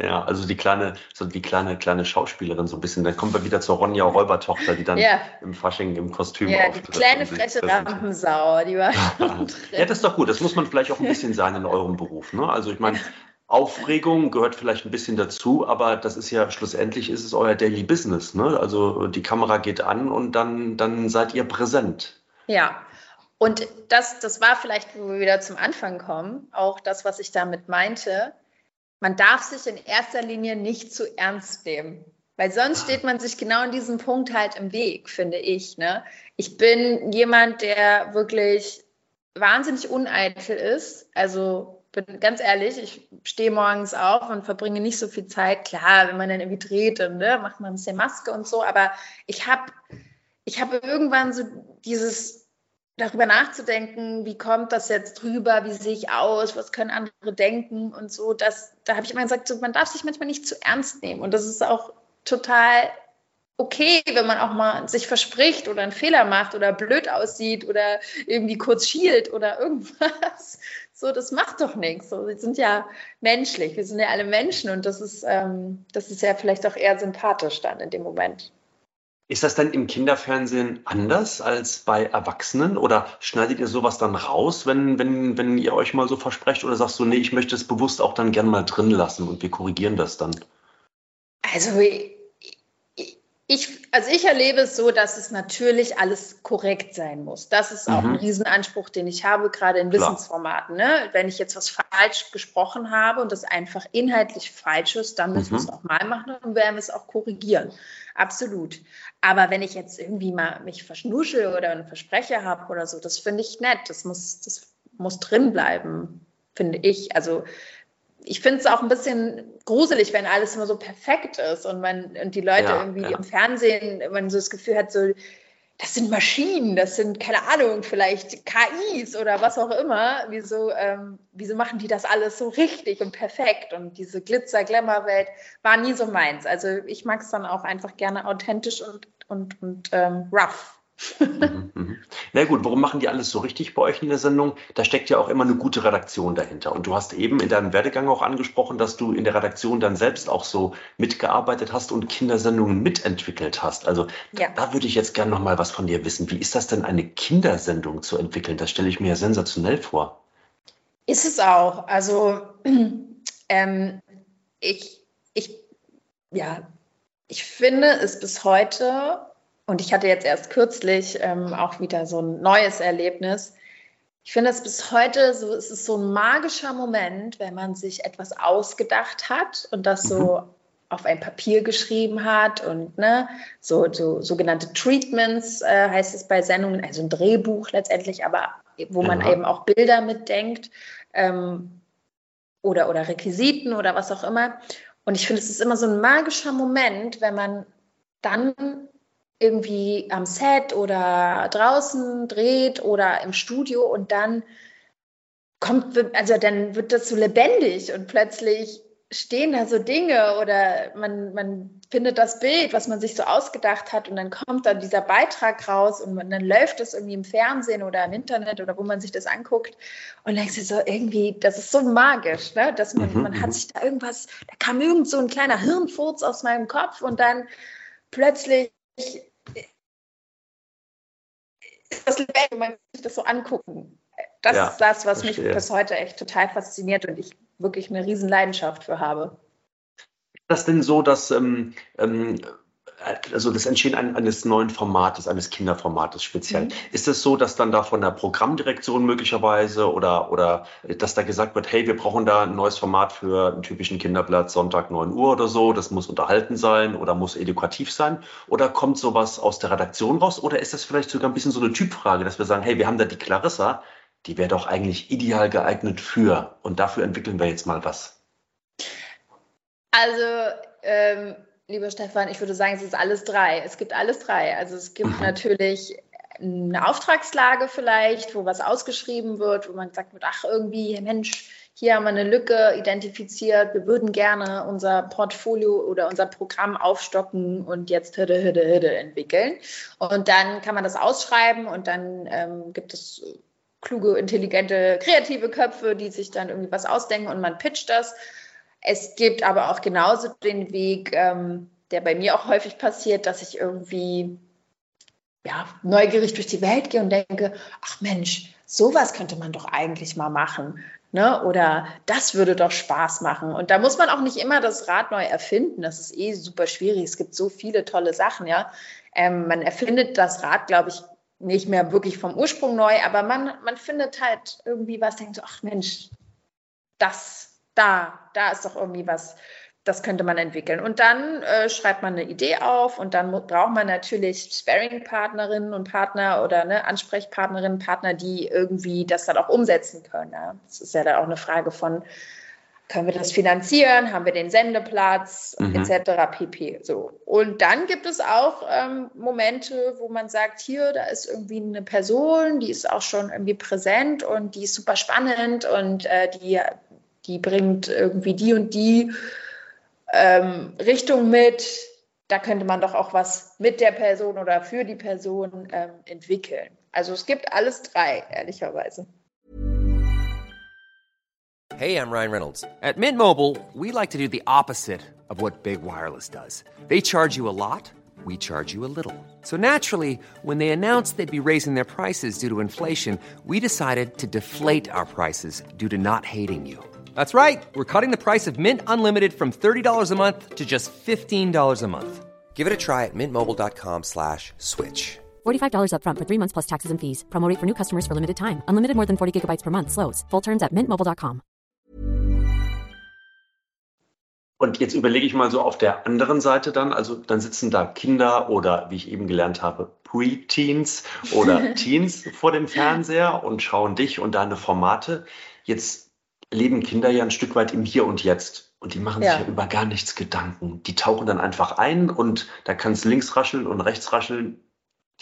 Ja, also die kleine, so die kleine, kleine Schauspielerin so ein bisschen. Dann kommen wir wieder zur Ronja Räubertochter, die dann Ja. im Fasching im Kostüm Ja, die auftritt. kleine sich freche. Rampensau, die war Ja, das ist doch gut. Das muss man vielleicht auch ein bisschen sein in eurem Beruf. Ne? Also ich meine, Aufregung gehört vielleicht ein bisschen dazu, aber das ist ja schlussendlich ist es euer Daily Business. Ne? Also die Kamera geht an und dann, dann seid ihr präsent. Ja, und das, das war vielleicht, wo wir wieder zum Anfang kommen, auch das, was ich damit meinte. Man darf sich in erster Linie nicht zu ernst nehmen, weil sonst steht man sich genau in diesem Punkt halt im Weg, finde ich. Ne? Ich bin jemand, der wirklich wahnsinnig uneitel ist. Also bin ganz ehrlich, ich stehe morgens auf und verbringe nicht so viel Zeit. Klar, wenn man dann irgendwie dreht, dann ne, macht man ein bisschen Maske und so, aber ich habe ich habe irgendwann so dieses darüber nachzudenken, wie kommt das jetzt drüber, wie sehe ich aus, was können andere denken und so, das, da habe ich immer gesagt, so, man darf sich manchmal nicht zu ernst nehmen und das ist auch total okay, wenn man auch mal sich verspricht oder einen Fehler macht oder blöd aussieht oder irgendwie kurz schielt oder irgendwas. So, das macht doch nichts. So, wir sind ja menschlich, wir sind ja alle Menschen und das ist, ähm, das ist ja vielleicht auch eher sympathisch dann in dem Moment. Ist das denn im Kinderfernsehen anders als bei Erwachsenen? Oder schneidet ihr sowas dann raus, wenn, wenn, wenn ihr euch mal so versprecht? Oder sagst du, nee, ich möchte es bewusst auch dann gern mal drin lassen und wir korrigieren das dann? Also ich, also ich erlebe es so, dass es natürlich alles korrekt sein muss. Das ist auch Mhm. ein Riesenanspruch, den ich habe, gerade in Klar. Wissensformaten. Ne? Wenn ich jetzt was falsch gesprochen habe und das einfach inhaltlich falsch ist, dann müssen wir es Mhm. nochmal machen und werden wir es auch korrigieren. Absolut. Aber wenn ich jetzt irgendwie mal mich verschnuschel oder einen Versprecher habe oder so, das finde ich nett. Das muss, das muss drin bleiben, finde ich. Also ich finde es auch ein bisschen gruselig, wenn alles immer so perfekt ist und man und die Leute Ja, irgendwie ja. im Fernsehen, man so das Gefühl hat, so das sind Maschinen, das sind keine Ahnung, vielleicht KIs oder was auch immer. Wieso, ähm, wieso machen die das alles so richtig und perfekt? Und diese Glitzer-Glamour-Welt war nie so meins. Also ich mag es dann auch einfach gerne authentisch und, und, und ähm, rough. Mhm, mhm. Na gut, warum machen die alles so richtig bei euch in der Sendung? Da steckt ja auch immer eine gute Redaktion dahinter. Und du hast eben in deinem Werdegang auch angesprochen, dass du in der Redaktion dann selbst auch so mitgearbeitet hast und Kindersendungen mitentwickelt hast. Also Ja. da würde ich jetzt gerne noch mal was von dir wissen. Wie ist das denn, eine Kindersendung zu entwickeln? Das stelle ich mir ja sensationell vor. Ist es auch. Also ähm, ich, ich, ja, ich finde es bis heute, und ich hatte jetzt erst kürzlich ähm, auch wieder so ein neues Erlebnis. Ich finde es bis heute so, es ist so ein magischer Moment, wenn man sich etwas ausgedacht hat und das so auf ein Papier geschrieben hat und ne, so, so sogenannte Treatments äh, heißt es bei Sendungen, also ein Drehbuch letztendlich, aber wo man Ja. eben auch Bilder mitdenkt ähm, oder, oder Requisiten oder was auch immer. Und ich finde, es ist immer so ein magischer Moment, wenn man dann irgendwie am Set oder draußen dreht oder im Studio und dann kommt, also dann wird das so lebendig und plötzlich stehen da so Dinge oder man, man findet das Bild, was man sich so ausgedacht hat und dann kommt dann dieser Beitrag raus und man, dann läuft es irgendwie im Fernsehen oder im Internet oder wo man sich das anguckt und denkst du so irgendwie, das ist so magisch, ne? dass man, mhm. man hat mhm. sich da irgendwas, da kam irgend so ein kleiner Hirnfurz aus meinem Kopf und dann plötzlich das und man kann sich das so angucken. Das ja, ist das, was verstehe. mich bis heute echt total fasziniert und ich wirklich eine riesen Leidenschaft für habe. Ist das denn so, dass ähm, ähm, also das Entstehen eines neuen Formates, eines Kinderformates speziell. Mhm. Ist es so, dass dann da von der Programmdirektion möglicherweise oder, oder dass da gesagt wird, hey, wir brauchen da ein neues Format für einen typischen Kinderblatt Sonntag 9 Uhr oder so, das muss unterhalten sein oder muss edukativ sein? Oder kommt sowas aus der Redaktion raus? Oder ist das vielleicht sogar ein bisschen so eine Typfrage, dass wir sagen, hey, wir haben da die Clarissa, die wäre doch eigentlich ideal geeignet für. Und dafür entwickeln wir jetzt mal was. Also, ähm, lieber Stefan, ich würde sagen, es ist alles drei. Es gibt alles drei. Also es gibt mhm. natürlich eine Auftragslage vielleicht, wo was ausgeschrieben wird, wo man sagt, ach irgendwie, Mensch, hier haben wir eine Lücke identifiziert, wir würden gerne unser Portfolio oder unser Programm aufstocken und jetzt Hütte, Hütte, Hütte entwickeln. Und dann kann man das ausschreiben und dann ähm, gibt es kluge, intelligente, kreative Köpfe, die sich dann irgendwie was ausdenken und man pitcht das. Es gibt aber auch genauso den Weg, ähm, der bei mir auch häufig passiert, dass ich irgendwie ja, neugierig durch die Welt gehe und denke, ach Mensch, sowas könnte man doch eigentlich mal machen. Ne? Oder das würde doch Spaß machen. Und da muss man auch nicht immer das Rad neu erfinden. Das ist eh super schwierig. Es gibt so viele tolle Sachen, ja. Ähm, man erfindet das Rad, glaube ich, nicht mehr wirklich vom Ursprung neu, aber man, man findet halt irgendwie was, denkt so, ach Mensch, das, da, da ist doch irgendwie was, das könnte man entwickeln. Und dann äh, schreibt man eine Idee auf und dann braucht man natürlich Sparing-Partnerinnen und Partner oder ne, Ansprechpartnerinnen, Partner, die irgendwie das dann auch umsetzen können. Ja. Das ist ja dann auch eine Frage von, können wir das finanzieren, haben wir den Sendeplatz mhm. etc. pp. So. Und dann gibt es auch ähm, Momente, wo man sagt, hier, da ist irgendwie eine Person, die ist auch schon irgendwie präsent und die ist super spannend und äh, die, die bringt irgendwie die und die ähm, Richtung mit. Da könnte man doch auch was mit der Person oder für die Person ähm, entwickeln. Also es gibt alles drei, ehrlicherweise. Hey, I'm Ryan Reynolds. At Mint Mobile, we like to do the opposite of what Big Wireless does. They charge you a lot, we charge you a little. So naturally, when they announced they'd be raising their prices due to inflation, we decided to deflate our prices due to not hating you. That's right. We're cutting the price of Mint Unlimited from $30 a month to just $15 a month. Give it a try at mintmobile.com slash switch. $45 upfront for three months plus taxes and fees. Promote for new customers for limited time. Unlimited more than 40 gigabytes per month. Slows. Full terms at mintmobile.com. Und jetzt überlege ich mal so auf der anderen Seite dann, also dann sitzen da Kinder oder, wie ich eben gelernt habe, Pre-Teens oder Teens vor dem Fernseher und schauen dich und deine Formate. Jetzt leben Kinder ja ein Stück weit im Hier und Jetzt. Und die machen ja. sich ja über gar nichts Gedanken. Die tauchen dann einfach ein und da kann es links rascheln und rechts rascheln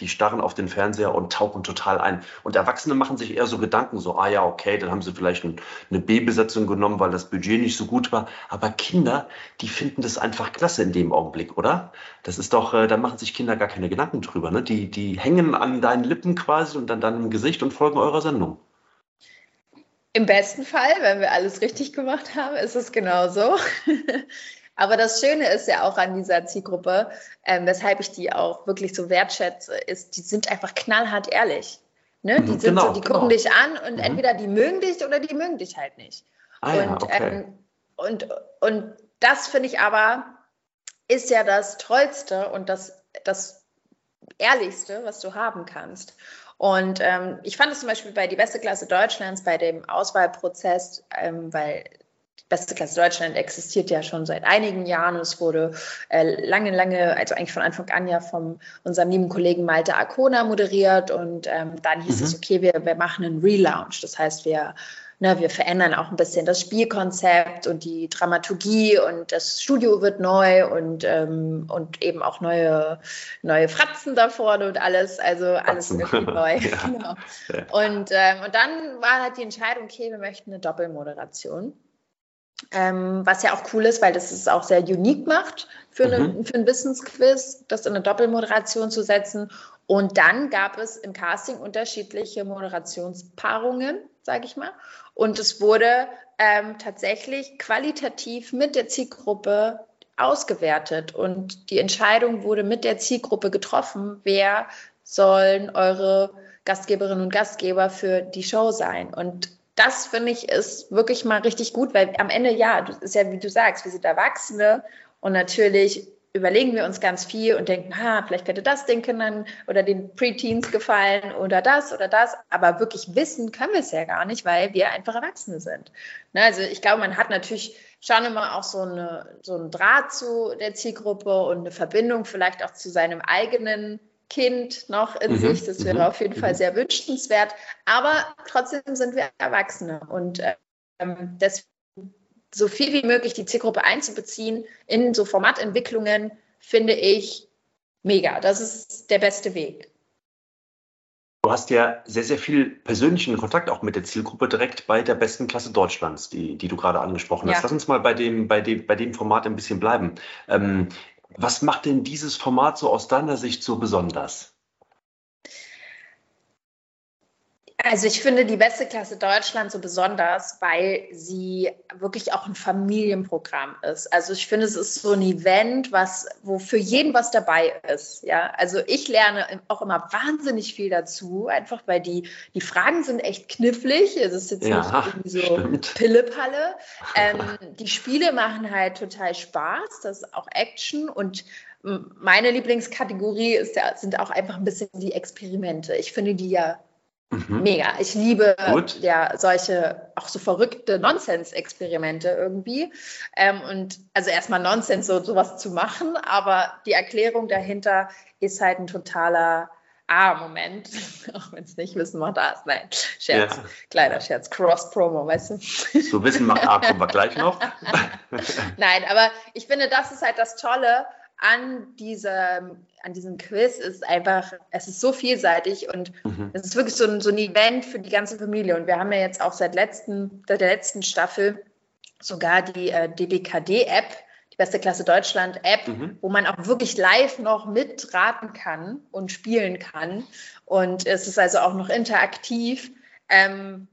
die starren auf den Fernseher und tauchen total ein. Und Erwachsene machen sich eher so Gedanken, so, ah ja, okay, dann haben sie vielleicht ein, eine B-Besetzung genommen, weil das Budget nicht so gut war. Aber Kinder, die finden das einfach klasse in dem Augenblick, oder? Das ist doch, äh, da machen sich Kinder gar keine Gedanken drüber. Ne? Die, die hängen an deinen Lippen quasi und an deinem Gesicht und folgen eurer Sendung. Im besten Fall, wenn wir alles richtig gemacht haben, ist es genau so. Aber das Schöne ist ja auch an dieser Zielgruppe, ähm, weshalb ich die auch wirklich so wertschätze, ist, die sind einfach knallhart ehrlich. Ne? Die, mhm, sind genau, so, die gucken genau. dich an und mhm. entweder die mögen dich oder die mögen dich halt nicht. Ah, und, ja, okay. ähm, und, und das finde ich aber, ist ja das Tollste und das, das Ehrlichste, was du haben kannst. Und ähm, ich fand es zum Beispiel bei die beste Klasse Deutschlands, bei dem Auswahlprozess, ähm, weil Beste Klasse Deutschland existiert ja schon seit einigen Jahren. Es wurde äh, lange, lange, also eigentlich von Anfang an ja von unserem lieben Kollegen Malte Arcona moderiert. Und ähm, dann hieß mhm. es, okay, wir, wir machen einen Relaunch. Das heißt, wir, ne, wir verändern auch ein bisschen das Spielkonzept und die Dramaturgie und das Studio wird neu und, ähm, und eben auch neue, neue Fratzen da vorne und alles. Also alles irgendwie neu. ja. genau. Und, ähm, und dann war halt die Entscheidung, okay, wir möchten eine Doppelmoderation. ähm, was ja auch cool ist, weil das es auch sehr unique macht für, eine, Mhm. für ein Wissensquiz, das in eine Doppelmoderation zu setzen. Und dann gab es im Casting unterschiedliche Moderationspaarungen, sage ich mal. Und es wurde ähm, tatsächlich qualitativ mit der Zielgruppe ausgewertet. Und die Entscheidung wurde mit der Zielgruppe getroffen, wer sollen eure Gastgeberinnen und Gastgeber für die Show sein. Und das finde ich ist wirklich mal richtig gut, weil am Ende, ja, das ist ja, wie du sagst, wir sind Erwachsene und natürlich überlegen wir uns ganz viel und denken, ah, vielleicht könnte das den Kindern oder den Preteens gefallen oder das oder das. Aber wirklich wissen können wir es ja gar nicht, weil wir einfach Erwachsene sind. Ne, also ich glaube, man hat natürlich schon immer auch so, eine, so einen Draht zu der Zielgruppe und eine Verbindung vielleicht auch zu seinem eigenen Kind noch in Mhm, sich. Das wäre mhm, auf jeden Fall mhm. sehr wünschenswert. Aber trotzdem sind wir Erwachsene und ähm, deswegen so viel wie möglich die Zielgruppe einzubeziehen in so Formatentwicklungen, finde ich mega. Das ist der beste Weg. Du hast ja sehr, sehr viel persönlichen Kontakt auch mit der Zielgruppe direkt bei der besten Klasse Deutschlands, die, die du gerade angesprochen hast. Ja. Lass uns mal bei dem, bei dem, bei dem Format ein bisschen bleiben. Ähm, was macht denn dieses Format so aus deiner Sicht so besonders? Also ich finde die beste Klasse Deutschland so besonders, weil sie wirklich auch ein Familienprogramm ist. Also ich finde, es ist so ein Event, was, wo für jeden was dabei ist. Ja, also ich lerne auch immer wahnsinnig viel dazu, einfach weil die, die Fragen sind echt knifflig. Es ist jetzt Ja, nicht irgendwie so stimmt. Pillepalle. Ähm, die Spiele machen halt total Spaß. Das ist auch Action und meine Lieblingskategorie ist sind auch einfach ein bisschen die Experimente. Ich finde die ja Mhm. Mega. Ich liebe Gut. ja solche auch so verrückte Nonsens-Experimente irgendwie. Ähm, und also erstmal Nonsens, so sowas zu machen, aber die Erklärung dahinter ist halt ein totaler A-Moment, auch wenn es nicht wissen macht, da ist. Nein, Scherz, Ja. kleiner Scherz, Cross-Promo, weißt du? So Wissen macht A, kommen wir gleich noch. Nein, aber ich finde, das ist halt das Tolle an diesem, an diesem Quiz, ist einfach, es ist so vielseitig und Mhm. es ist wirklich so ein, so ein Event für die ganze Familie. Und wir haben ja jetzt auch seit, letzten, seit der letzten Staffel sogar die äh, DBKD-App, die Beste Klasse Deutschland-App, Mhm. wo man auch wirklich live noch mitraten kann und spielen kann. Und es ist also auch noch interaktiv. Ähm,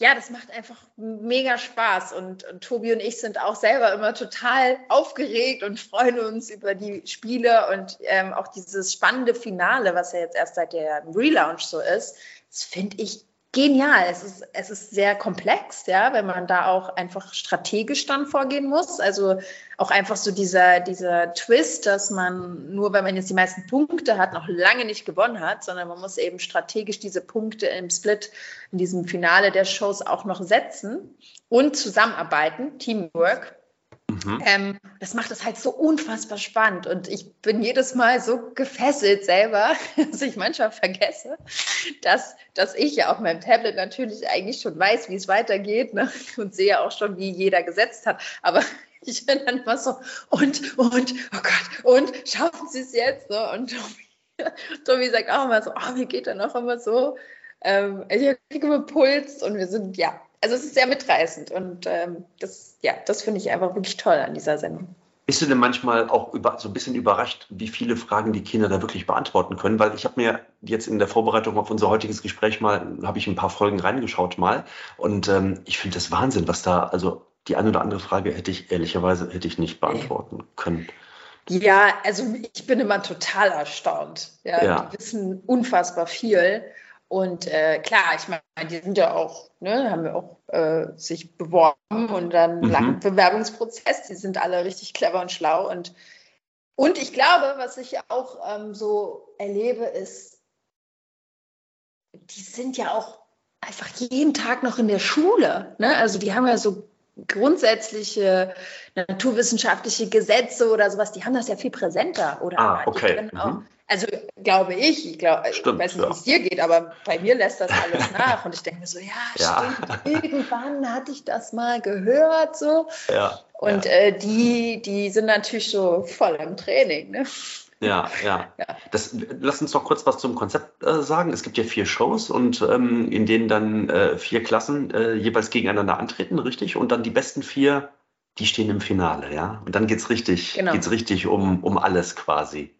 ja, das macht einfach mega Spaß. Und, und Tobi und ich sind auch selber immer total aufgeregt und freuen uns über die Spiele und ähm, auch dieses spannende Finale, was ja jetzt erst seit der Relaunch so ist. Das finde ich genial. Es ist, es ist sehr komplex, ja, wenn man da auch einfach strategisch dann vorgehen muss. Also auch einfach so dieser, dieser Twist, dass man nur, wenn man jetzt die meisten Punkte hat, noch lange nicht gewonnen hat, sondern man muss eben strategisch diese Punkte im Split, in diesem Finale der Shows auch noch setzen und zusammenarbeiten, Teamwork. Mhm. Ähm, das macht es halt so unfassbar spannend und ich bin jedes Mal so gefesselt selber, dass ich manchmal vergesse, dass, dass ich ja auf meinem Tablet natürlich eigentlich schon weiß, wie es weitergeht ne? und sehe auch schon, wie jeder gesetzt hat. Aber ich bin dann immer so, und, und, oh Gott, und schaffen Sie es jetzt? Ne? Und Tobi sagt auch immer so, oh, mir geht dann auch immer so. Ähm, ich kriege immer Puls und wir sind, ja, also es ist sehr mitreißend und ähm, das, ja, das finde ich einfach wirklich toll an dieser Sendung. Bist du denn manchmal auch über, so ein bisschen überrascht, wie viele Fragen die Kinder da wirklich beantworten können? Weil ich habe mir jetzt in der Vorbereitung auf unser heutiges Gespräch mal, habe ich ein paar Folgen reingeschaut mal und ähm, ich finde das Wahnsinn, was da, also die eine oder andere Frage hätte ich ehrlicherweise hätte ich nicht beantworten können. Ja, also ich bin immer total erstaunt. Ja, Ja. Die wissen unfassbar viel. Und äh, klar, ich meine, die sind ja auch, ne, haben ja auch äh, sich beworben und dann einen Mhm. langen Bewerbungsprozess. Die sind alle richtig clever und schlau. Und, und ich glaube, was ich auch ähm, so erlebe, ist, die sind ja auch einfach jeden Tag noch in der Schule. Ne? Also die haben ja so grundsätzliche naturwissenschaftliche Gesetze oder sowas, die haben das ja viel präsenter. Oder Ah, okay. können auch, Mhm. Also glaube ich, ich, glaub, ich Stimmt, weiß nicht, ja. wie es dir geht, aber bei mir lässt das alles nach. Und ich denke mir so, ja, Ja. stimmt, irgendwann hatte ich das mal gehört. so. Ja. Und äh, die, die sind natürlich so voll im Training. Ne? Ja, ja. Ja. Das, lass uns noch kurz was zum Konzept äh, sagen. Es gibt ja vier Shows und ähm, in denen dann äh, vier Klassen äh, jeweils gegeneinander antreten, richtig? Und dann die besten vier Die stehen im Finale, ja. Und dann geht es richtig, Genau. geht's richtig um, um alles quasi.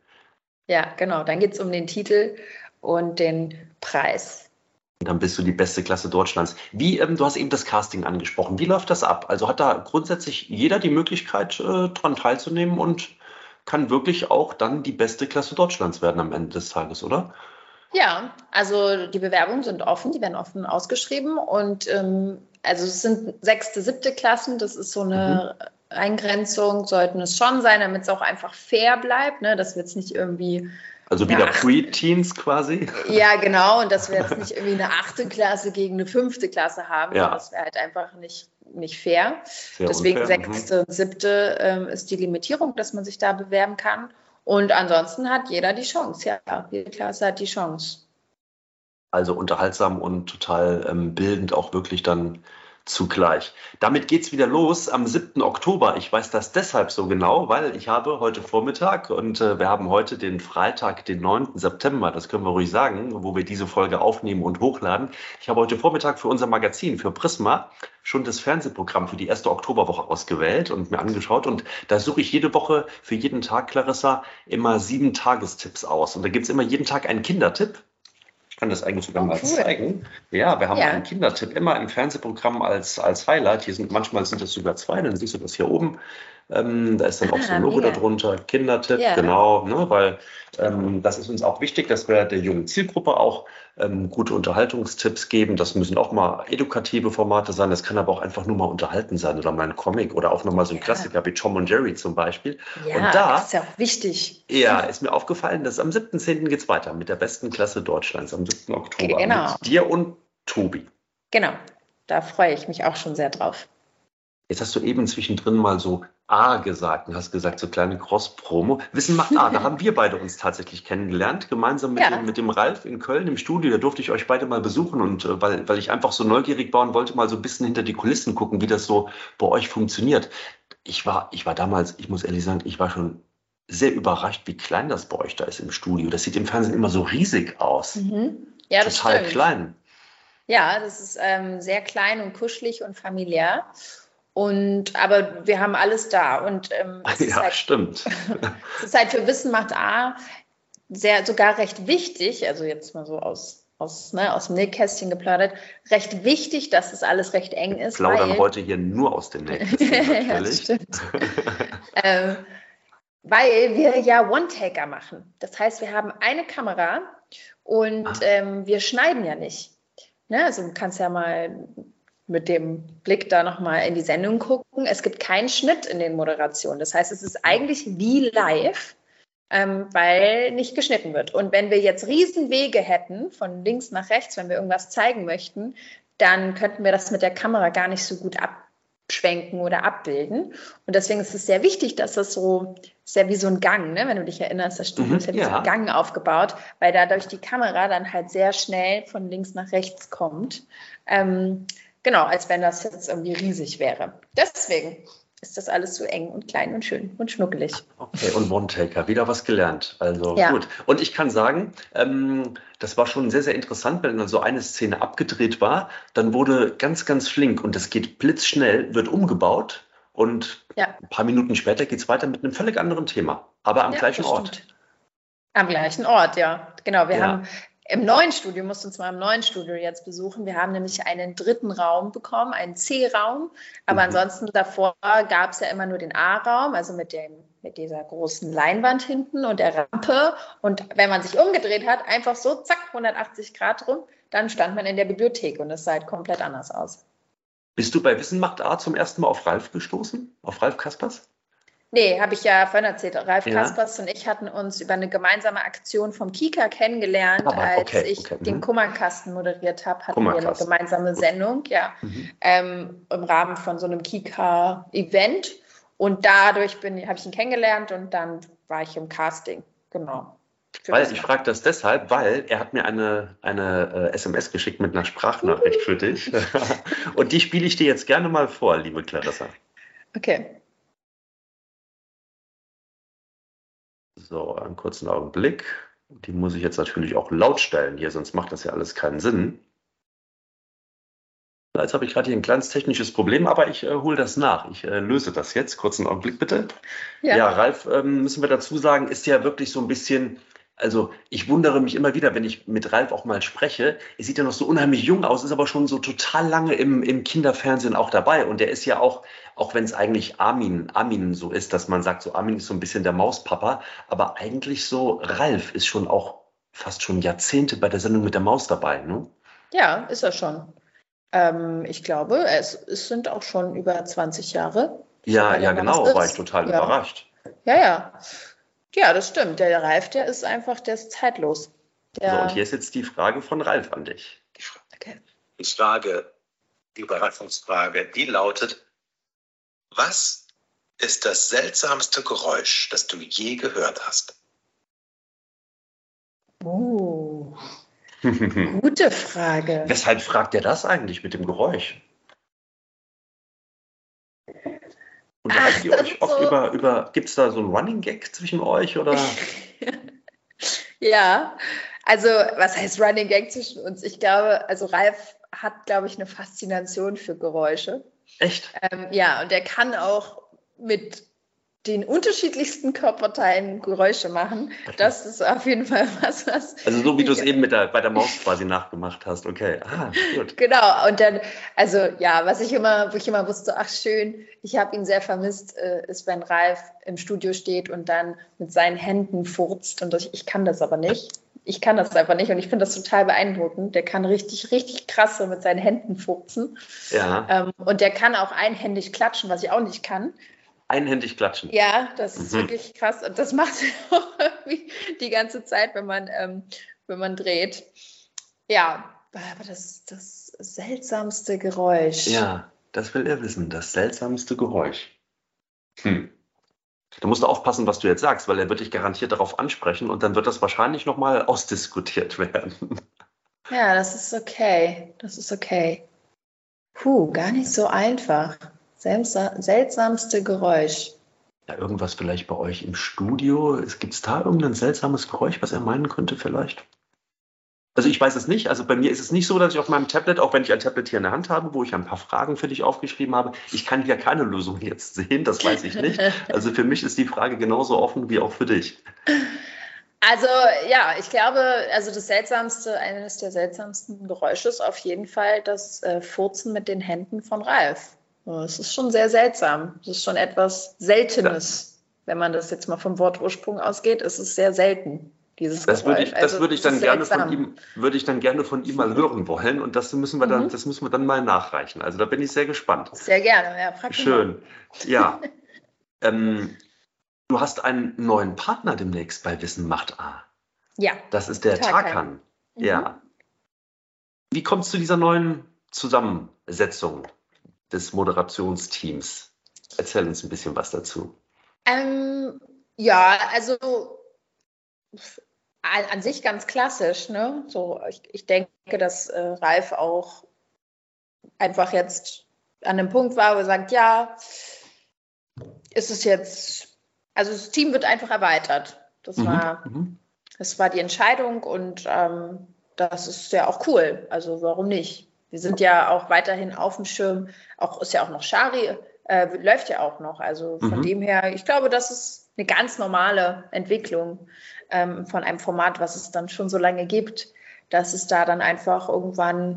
Ja, genau. Dann geht es um den Titel und den Preis. Dann bist du die beste Klasse Deutschlands. Wie, ähm, du hast eben das Casting angesprochen. Wie läuft das ab? Also hat da grundsätzlich jeder die Möglichkeit, äh, daran teilzunehmen und kann wirklich auch dann die beste Klasse Deutschlands werden am Ende des Tages, oder? Ja, also die Bewerbungen sind offen, die werden offen ausgeschrieben und ähm, also es sind sechste, siebte Klassen, das ist so eine Eingrenzung, sollten es schon sein, damit es auch einfach fair bleibt, ne? dass wir jetzt nicht irgendwie, Also wieder. Pre-Teens quasi. ja genau, und dass wir jetzt nicht irgendwie eine achte Klasse gegen eine fünfte Klasse haben, Ja. das wäre halt einfach nicht, nicht fair. Sehr Deswegen unfair, mhm. sechste und siebte ähm, ist die Limitierung, dass man sich da bewerben kann. Und ansonsten hat jeder die Chance, ja, jede Klasse hat die Chance. Also unterhaltsam und total ähm, bildend auch wirklich dann zugleich. Damit geht's wieder los am 7. Oktober. Ich weiß das deshalb so genau, weil ich habe heute Vormittag und äh, wir haben heute den Freitag, den 9. September, das können wir ruhig sagen, wo wir diese Folge aufnehmen und hochladen. Ich habe heute Vormittag für unser Magazin, für Prisma, schon das Fernsehprogramm für die erste Oktoberwoche ausgewählt und mir angeschaut. Und da suche ich jede Woche für jeden Tag, Clarissa, immer sieben Tagestipps aus. Und da gibt's immer jeden Tag einen Kindertipp. Ich kann das eigentlich sogar Oh, mal cool. zeigen. Ja, wir haben Ja. einen Kindertipp immer im Fernsehprogramm als, als Highlight. Hier sind manchmal sind das sogar zwei, dann siehst du das hier oben. Ähm, da ist dann auch so ein Ah, Logo mega. darunter, Kindertipp, Ja. genau, ne, weil ähm, das ist uns auch wichtig, dass wir der jungen Zielgruppe auch ähm, gute Unterhaltungstipps geben. Das müssen auch mal edukative Formate sein, das kann aber auch einfach nur mal unterhalten sein oder mal ein Comic oder auch nochmal so ein Ja. Klassiker wie Tom und Jerry zum Beispiel. Ja, und da das ist ja auch wichtig. ja, ist mir aufgefallen, dass am 7.10. geht es weiter mit der besten Klasse Deutschlands, am 7. Oktober. Genau. Mit dir und Tobi. Genau, da freue ich mich auch schon sehr drauf. Jetzt hast du eben zwischendrin mal so A gesagt und hast gesagt, so kleine Cross-Promo. Wissen macht A, da haben wir beide uns tatsächlich kennengelernt, gemeinsam mit, Ja. dem, mit dem Ralf in Köln im Studio. Da durfte ich euch beide mal besuchen und äh, weil, weil ich einfach so neugierig war und wollte mal so ein bisschen hinter die Kulissen gucken, wie das so bei euch funktioniert. Ich war, ich war damals, ich muss ehrlich sagen, ich war schon sehr überrascht, wie klein das bei euch da ist im Studio. Das sieht im Fernsehen immer so riesig aus. Mhm. Ja, das Total klein. Ja, das ist ähm, sehr klein und kuschelig und familiär. Und aber wir haben alles da. Und ähm, Ja, halt, stimmt. es ist halt für Wissen macht A sehr sogar recht wichtig, also jetzt mal so aus, aus, ne, aus dem Nähkästchen geplaudert, recht wichtig, dass es alles recht eng ist. Plaudern weil, heute hier nur aus dem Nähkästchen ja, das stimmt. ähm, weil wir ja One-Taker machen. Das heißt, wir haben eine Kamera und Ah. ähm, wir schneiden ja nicht. Ne? Also du kannst ja mal mit dem Blick da nochmal in die Sendung gucken. Es gibt keinen Schnitt in den Moderationen. Das heißt, es ist eigentlich wie live, ähm, weil nicht geschnitten wird. Und wenn wir jetzt Riesenwege hätten, von links nach rechts, wenn wir irgendwas zeigen möchten, dann könnten wir das mit der Kamera gar nicht so gut abschwenken oder abbilden. Und deswegen ist es sehr wichtig, dass das so, ist ja wie so ein Gang, ne? wenn du dich erinnerst, das Studio Mhm, ist ja wie so ja. ein Gang aufgebaut, weil dadurch die Kamera dann halt sehr schnell von links nach rechts kommt. Ähm, genau, als wenn das jetzt irgendwie riesig wäre. Deswegen ist das alles so eng und klein und schön und schnuckelig. Okay, und One-Taker, wieder was gelernt. Also Ja. gut. Und ich kann sagen, ähm, das war schon sehr, sehr interessant, wenn dann so eine Szene abgedreht war, dann wurde ganz, ganz flink und das geht blitzschnell, wird umgebaut und Ja. ein paar Minuten später geht es weiter mit einem völlig anderen Thema, aber am Ja, gleichen Ort. stimmt. Am gleichen Ort, ja. Genau, wir Ja. haben im neuen Studio, musst uns mal im neuen Studio jetzt besuchen. Wir haben nämlich einen dritten Raum bekommen, einen C-Raum. Aber Mhm. ansonsten davor gab es ja immer nur den A-Raum, also mit, dem, mit dieser großen Leinwand hinten und der Rampe. Und wenn man sich umgedreht hat, einfach so, zack, 180 Grad rum, dann stand man in der Bibliothek und es sah halt komplett anders aus. Bist du bei Wissen macht A zum ersten Mal auf Ralf gestoßen? Auf Ralf Kaspers? Nee, habe ich ja vorhin erzählt. Ralf Ja. Kaspers und ich hatten uns über eine gemeinsame Aktion vom Kika kennengelernt, Aber, als okay, ich okay, den mhm. Kummerkasten moderiert habe, hatten wir eine gemeinsame Sendung, ja, Mhm. ähm, im Rahmen von so einem Kika-Event. Und dadurch habe ich ihn kennengelernt und dann war ich im Casting. Genau. Weil ich frage das deshalb, weil er hat mir eine, eine äh, SMS geschickt mit einer Sprachnachricht für dich. Und die spiele ich dir jetzt gerne mal vor, liebe Clarissa. Okay. So, einen kurzen Augenblick. Die muss ich jetzt natürlich auch laut stellen hier, sonst macht das ja alles keinen Sinn. Jetzt habe ich gerade hier ein kleines technisches Problem, aber ich äh, hole das nach. Ich äh, löse das jetzt. Kurzen Augenblick bitte. Ja, ja Ralf, ähm, müssen wir dazu sagen, ist ja wirklich so ein bisschen, also ich wundere mich immer wieder, wenn ich mit Ralf auch mal spreche. Er sieht ja noch so unheimlich jung aus, ist aber schon so total lange im, im Kinderfernsehen auch dabei. Und der ist ja auch, auch wenn es eigentlich Armin, Armin so ist, dass man sagt, so Armin ist so ein bisschen der Mauspapa, aber eigentlich so Ralf ist schon auch fast schon Jahrzehnte bei der Sendung mit der Maus dabei, ne? Ja, ist er schon. Ähm, ich glaube, es, es, sind auch schon über 20 Jahre. Ja, ja, genau, war ich total ja. überrascht. Ja, ja. Ja, das stimmt. Der Ralf, der ist einfach, der ist zeitlos. Der so, und hier ist jetzt die Frage von Ralf an dich. Die Frage, okay. die Frage, die Überraschungsfrage, die lautet: Was ist das seltsamste Geräusch, das du je gehört hast? Oh. Gute Frage. Weshalb fragt er das eigentlich mit dem Geräusch? Unterhaltet ihr euch oft so. über, über gibt es da so einen Running Gag zwischen euch oder? ja, also was heißt Running Gag zwischen uns? Ich glaube, also Ralf hat, glaube ich, eine Faszination für Geräusche. Echt? Ähm, ja, und er kann auch mit den unterschiedlichsten Körperteilen Geräusche machen. Das ist auf jeden Fall was, was. Also so wie du es eben mit der, bei der Maus quasi nachgemacht hast, okay. Ah, gut. Genau, und dann, also ja, was ich immer, wo ich immer wusste, ach schön, ich habe ihn sehr vermisst, äh, ist, wenn Ralf im Studio steht und dann mit seinen Händen furzt. Und ich, ich kann das aber nicht. Ich kann das einfach nicht und ich finde das total beeindruckend. Der kann richtig, richtig krass so mit seinen Händen furzen. Ja. Ähm, und der kann auch einhändig klatschen, was ich auch nicht kann einhändig klatschen. Ja, das ist mhm. wirklich krass. Und das macht er auch irgendwie die ganze Zeit, wenn man, ähm, wenn man dreht. Ja, aber das, das seltsamste Geräusch. Ja, das will er wissen. Das seltsamste Geräusch. Hm. Du musst aufpassen, was du jetzt sagst, weil er wird dich garantiert darauf ansprechen und dann wird das wahrscheinlich nochmal ausdiskutiert werden. Ja, das ist okay. Das ist okay. Puh, gar nicht so einfach seltsamste Geräusch. Ja, irgendwas vielleicht bei euch im Studio. Gibt es da irgendein seltsames Geräusch, was er meinen könnte vielleicht? Also ich weiß es nicht. Also bei mir ist es nicht so, dass ich auf meinem Tablet, auch wenn ich ein Tablet hier in der Hand habe, wo ich ein paar Fragen für dich aufgeschrieben habe, ich kann hier keine Lösung jetzt sehen, das weiß ich nicht. Also für mich ist die Frage genauso offen wie auch für dich. Also ja, ich glaube, also das seltsamste, eines der seltsamsten Geräusche ist auf jeden Fall das äh, Furzen mit den Händen von Ralf. Es ist schon sehr seltsam. Es ist schon etwas Seltenes. Ja. Wenn man das jetzt mal vom Wortursprung ausgeht, ist es sehr selten. Dieses das würde ich, das also, würde ich dann gerne von ihm, würde ich dann gerne von ihm mal hören wollen und das müssen wir dann, mhm. das müssen wir dann mal nachreichen. Also da bin ich sehr gespannt. Sehr gerne, ja. Frag Schön. Ja. ähm, du hast einen neuen Partner demnächst bei Wissen macht A. Ja. Das ist der Tarkan. Tarkan. Mhm. Ja. Wie kommst du zu dieser neuen Zusammensetzung? Des Moderationsteams. Erzähl uns ein bisschen was dazu. Ähm, ja, also an, an, sich ganz klassisch. Ne? So, ich, ich denke, dass äh, Ralf auch einfach jetzt an dem Punkt war, wo er sagt, ja, ist es jetzt, also das Team wird einfach erweitert. Das mhm. war, mhm. das war die Entscheidung und ähm, das ist ja auch cool. Also warum nicht? Wir sind ja auch weiterhin auf dem Schirm. Auch ist ja auch noch Shari, äh, läuft ja auch noch. Also von mhm. dem her, ich glaube, das ist eine ganz normale Entwicklung ähm, von einem Format, was es dann schon so lange gibt, dass es da dann einfach irgendwann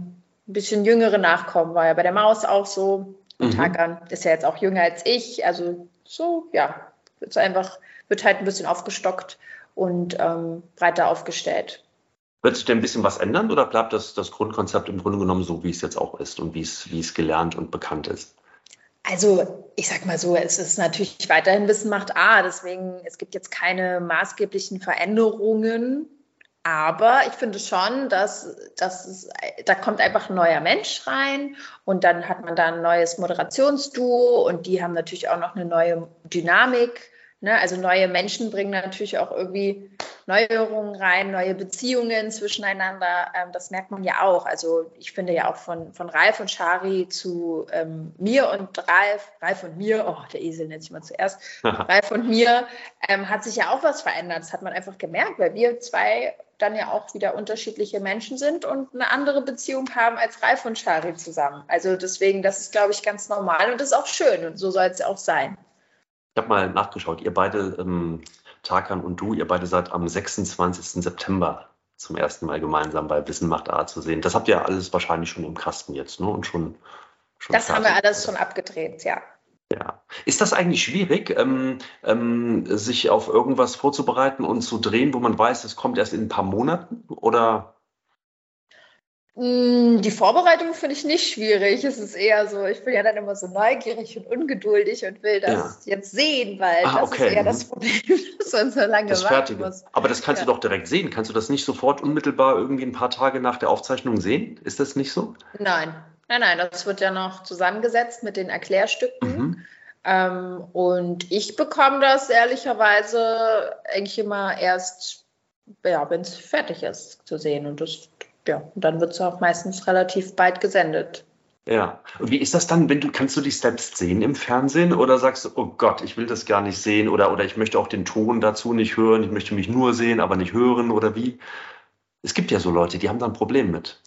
ein bisschen jüngere nachkommen. War ja bei der Maus auch so. Mhm. Tagan ist ja jetzt auch jünger als ich. Also so, ja, wird einfach, wird halt ein bisschen aufgestockt und ähm, breiter aufgestellt. Wird sich denn ein bisschen was ändern oder bleibt das, das Grundkonzept im Grunde genommen so, wie es jetzt auch ist und wie es, wie es gelernt und bekannt ist? Also ich sag mal so, es ist natürlich weiterhin Wissen macht A, deswegen es gibt jetzt keine maßgeblichen Veränderungen, aber ich finde schon, dass, dass es, da kommt einfach ein neuer Mensch rein und dann hat man da ein neues Moderationsduo und die haben natürlich auch noch eine neue Dynamik Ne? Also neue Menschen bringen natürlich auch irgendwie Neuerungen rein, neue Beziehungen zwischeneinander. Ähm, das merkt man ja auch. Also ich finde ja auch von, von Ralf und Shari zu ähm, mir und Ralf, Ralf und mir, oh, der Esel nennt sich mal zuerst, Ralf und mir, ähm, hat sich ja auch was verändert. Das hat man einfach gemerkt, weil wir zwei dann ja auch wieder unterschiedliche Menschen sind und eine andere Beziehung haben als Ralf und Shari zusammen. Also deswegen, das ist, glaube ich, ganz normal und ist auch schön und so soll es auch sein. Ich habe mal nachgeschaut, ihr beide, ähm, Tarkan und du, ihr beide seid am 26. September zum ersten Mal gemeinsam bei Wissen macht A zu sehen. Das habt ihr alles wahrscheinlich schon im Kasten jetzt, ne? Und schon. schon das haben wir alles schon abgedreht, ja. Ja. Ist das eigentlich schwierig, ähm, ähm, sich auf irgendwas vorzubereiten und zu drehen, wo man weiß, es kommt erst in ein paar Monaten? Oder die Vorbereitung finde ich nicht schwierig. Es ist eher so, ich bin ja dann immer so neugierig und ungeduldig und will das ja. jetzt sehen, weil ah, das okay. ist eher das mhm. Problem, dass man so lange das warten muss. Aber das kannst ja. du doch direkt sehen. Kannst du das nicht sofort unmittelbar irgendwie ein paar Tage nach der Aufzeichnung sehen? Ist das nicht so? Nein, nein, nein. Das wird ja noch zusammengesetzt mit den Erklärstücken. Mhm. Ähm, und ich bekomme das ehrlicherweise eigentlich immer erst, ja, wenn es fertig ist, zu sehen. Und das ja, und dann wird es auch meistens relativ bald gesendet. Ja. Und wie ist das dann, wenn du, kannst du dich selbst sehen im Fernsehen oder sagst du, oh Gott, ich will das gar nicht sehen oder, oder ich möchte auch den Ton dazu nicht hören, ich möchte mich nur sehen, aber nicht hören oder wie? Es gibt ja so Leute, die haben da ein Problem mit.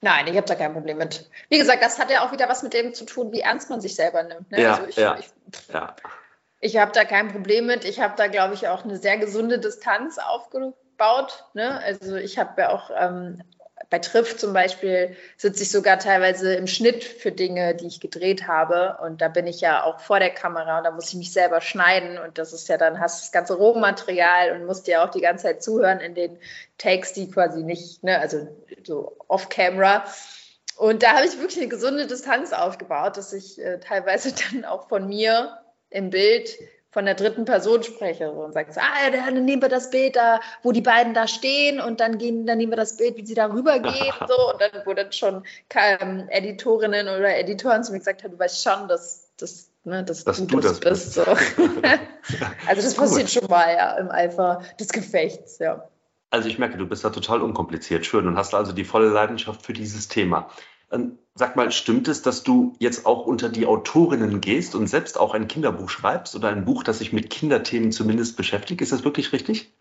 Nein, ich habe da kein Problem mit. Wie gesagt, das hat ja auch wieder was mit dem zu tun, wie ernst man sich selber nimmt. Ne? Ja, also ich, ja, ich, ja. ich habe da kein Problem mit. Ich habe da, glaube ich, auch eine sehr gesunde Distanz aufgenommen baut. Ne? Also ich habe ja auch ähm, bei Triff zum Beispiel sitze ich sogar teilweise im Schnitt für Dinge, die ich gedreht habe. Und da bin ich ja auch vor der Kamera und da muss ich mich selber schneiden. Und das ist ja dann, hast das ganze Rohmaterial und musst dir auch die ganze Zeit zuhören in den Takes, die quasi nicht, ne, also so off-camera. Und da habe ich wirklich eine gesunde Distanz aufgebaut, dass ich äh, teilweise dann auch von mir im Bild von der dritten Person spreche und sage, ah, dann nehmen wir das Bild da, wo die beiden da stehen und dann gehen, dann nehmen wir das Bild, wie sie da rübergehen so und dann wo dann schon ähm, Editorinnen oder Editoren zu mir gesagt haben, du weißt schon, dass, dass, ne, dass, dass du, du das bist. So. also das passiert schon mal ja im Eifer des Gefechts, ja. Also ich merke, du bist da total unkompliziert, schön und hast also die volle Leidenschaft für dieses Thema. Ähm, sag mal, stimmt es, dass du jetzt auch unter die Autorinnen gehst und selbst auch ein Kinderbuch schreibst oder ein Buch, das sich mit Kinderthemen zumindest beschäftigt? Ist das wirklich richtig?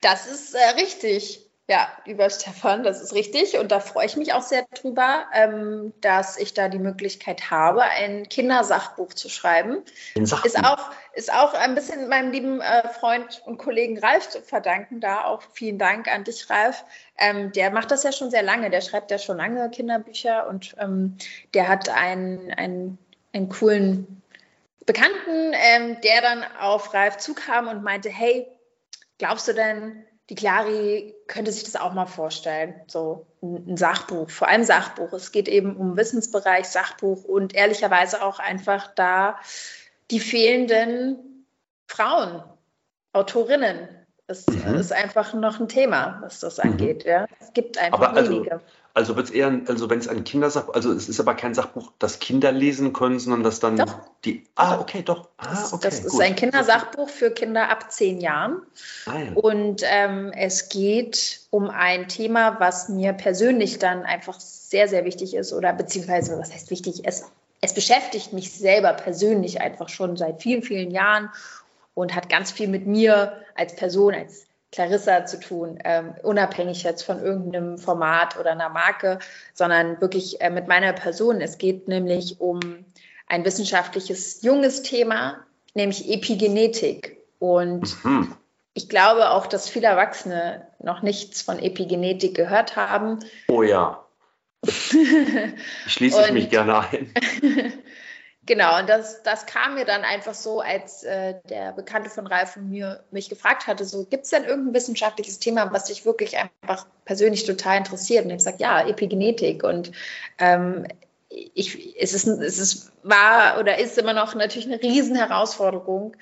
Das ist äh, richtig. Ja, lieber Stefan, das ist richtig. Und da freue ich mich auch sehr drüber, ähm, dass ich da die Möglichkeit habe, ein Kindersachbuch zu schreiben. Ein Sachbuch. Ist auch, ist auch ein bisschen meinem lieben äh, Freund und Kollegen Ralf zu verdanken. Da auch vielen Dank an dich, Ralf. Ähm, der macht das ja schon sehr lange. Der schreibt ja schon lange Kinderbücher und ähm, der hat einen, einen, einen coolen Bekannten, ähm, der dann auf Ralf zukam und meinte, hey, glaubst du denn, die Clari könnte sich das auch mal vorstellen, so ein, Sachbuch, vor allem Sachbuch. Es geht eben um Wissensbereich, Sachbuch und ehrlicherweise auch einfach da die fehlenden Frauen, Autorinnen. Das mhm. ist einfach noch ein Thema, was das mhm. angeht. Ja. Es gibt einfach Aber also wenige. Also also wird es eher, also wenn es ein Kindersachbuch, also es ist aber kein Sachbuch, das Kinder lesen können, sondern das dann doch. die. Ah, okay, doch. Ah, das, okay, das ist ein Kindersachbuch für Kinder ab zehn Jahren. Ah, ja. Und ähm, es geht um ein Thema, was mir persönlich dann einfach sehr, sehr wichtig ist, oder beziehungsweise, was heißt wichtig? Es, es beschäftigt mich selber persönlich einfach schon seit vielen, vielen Jahren und hat ganz viel mit mir als Person, als Clarissa zu tun, ähm, unabhängig jetzt von irgendeinem Format oder einer Marke, sondern wirklich äh, mit meiner Person. Es geht nämlich um ein wissenschaftliches junges Thema, nämlich Epigenetik. Und mhm. ich glaube auch, dass viele Erwachsene noch nichts von Epigenetik gehört haben. Oh ja. Schließe ich mich gerne ein. Genau, und das, das kam mir dann einfach so, als äh, der Bekannte von Ralf und mir mich gefragt hatte, so gibt es denn irgendein wissenschaftliches Thema, was dich wirklich einfach persönlich total interessiert? Und ich gesagt, ja, Epigenetik. Und ähm, ich, es, ist, es ist, war oder ist immer noch natürlich eine Riesenherausforderung,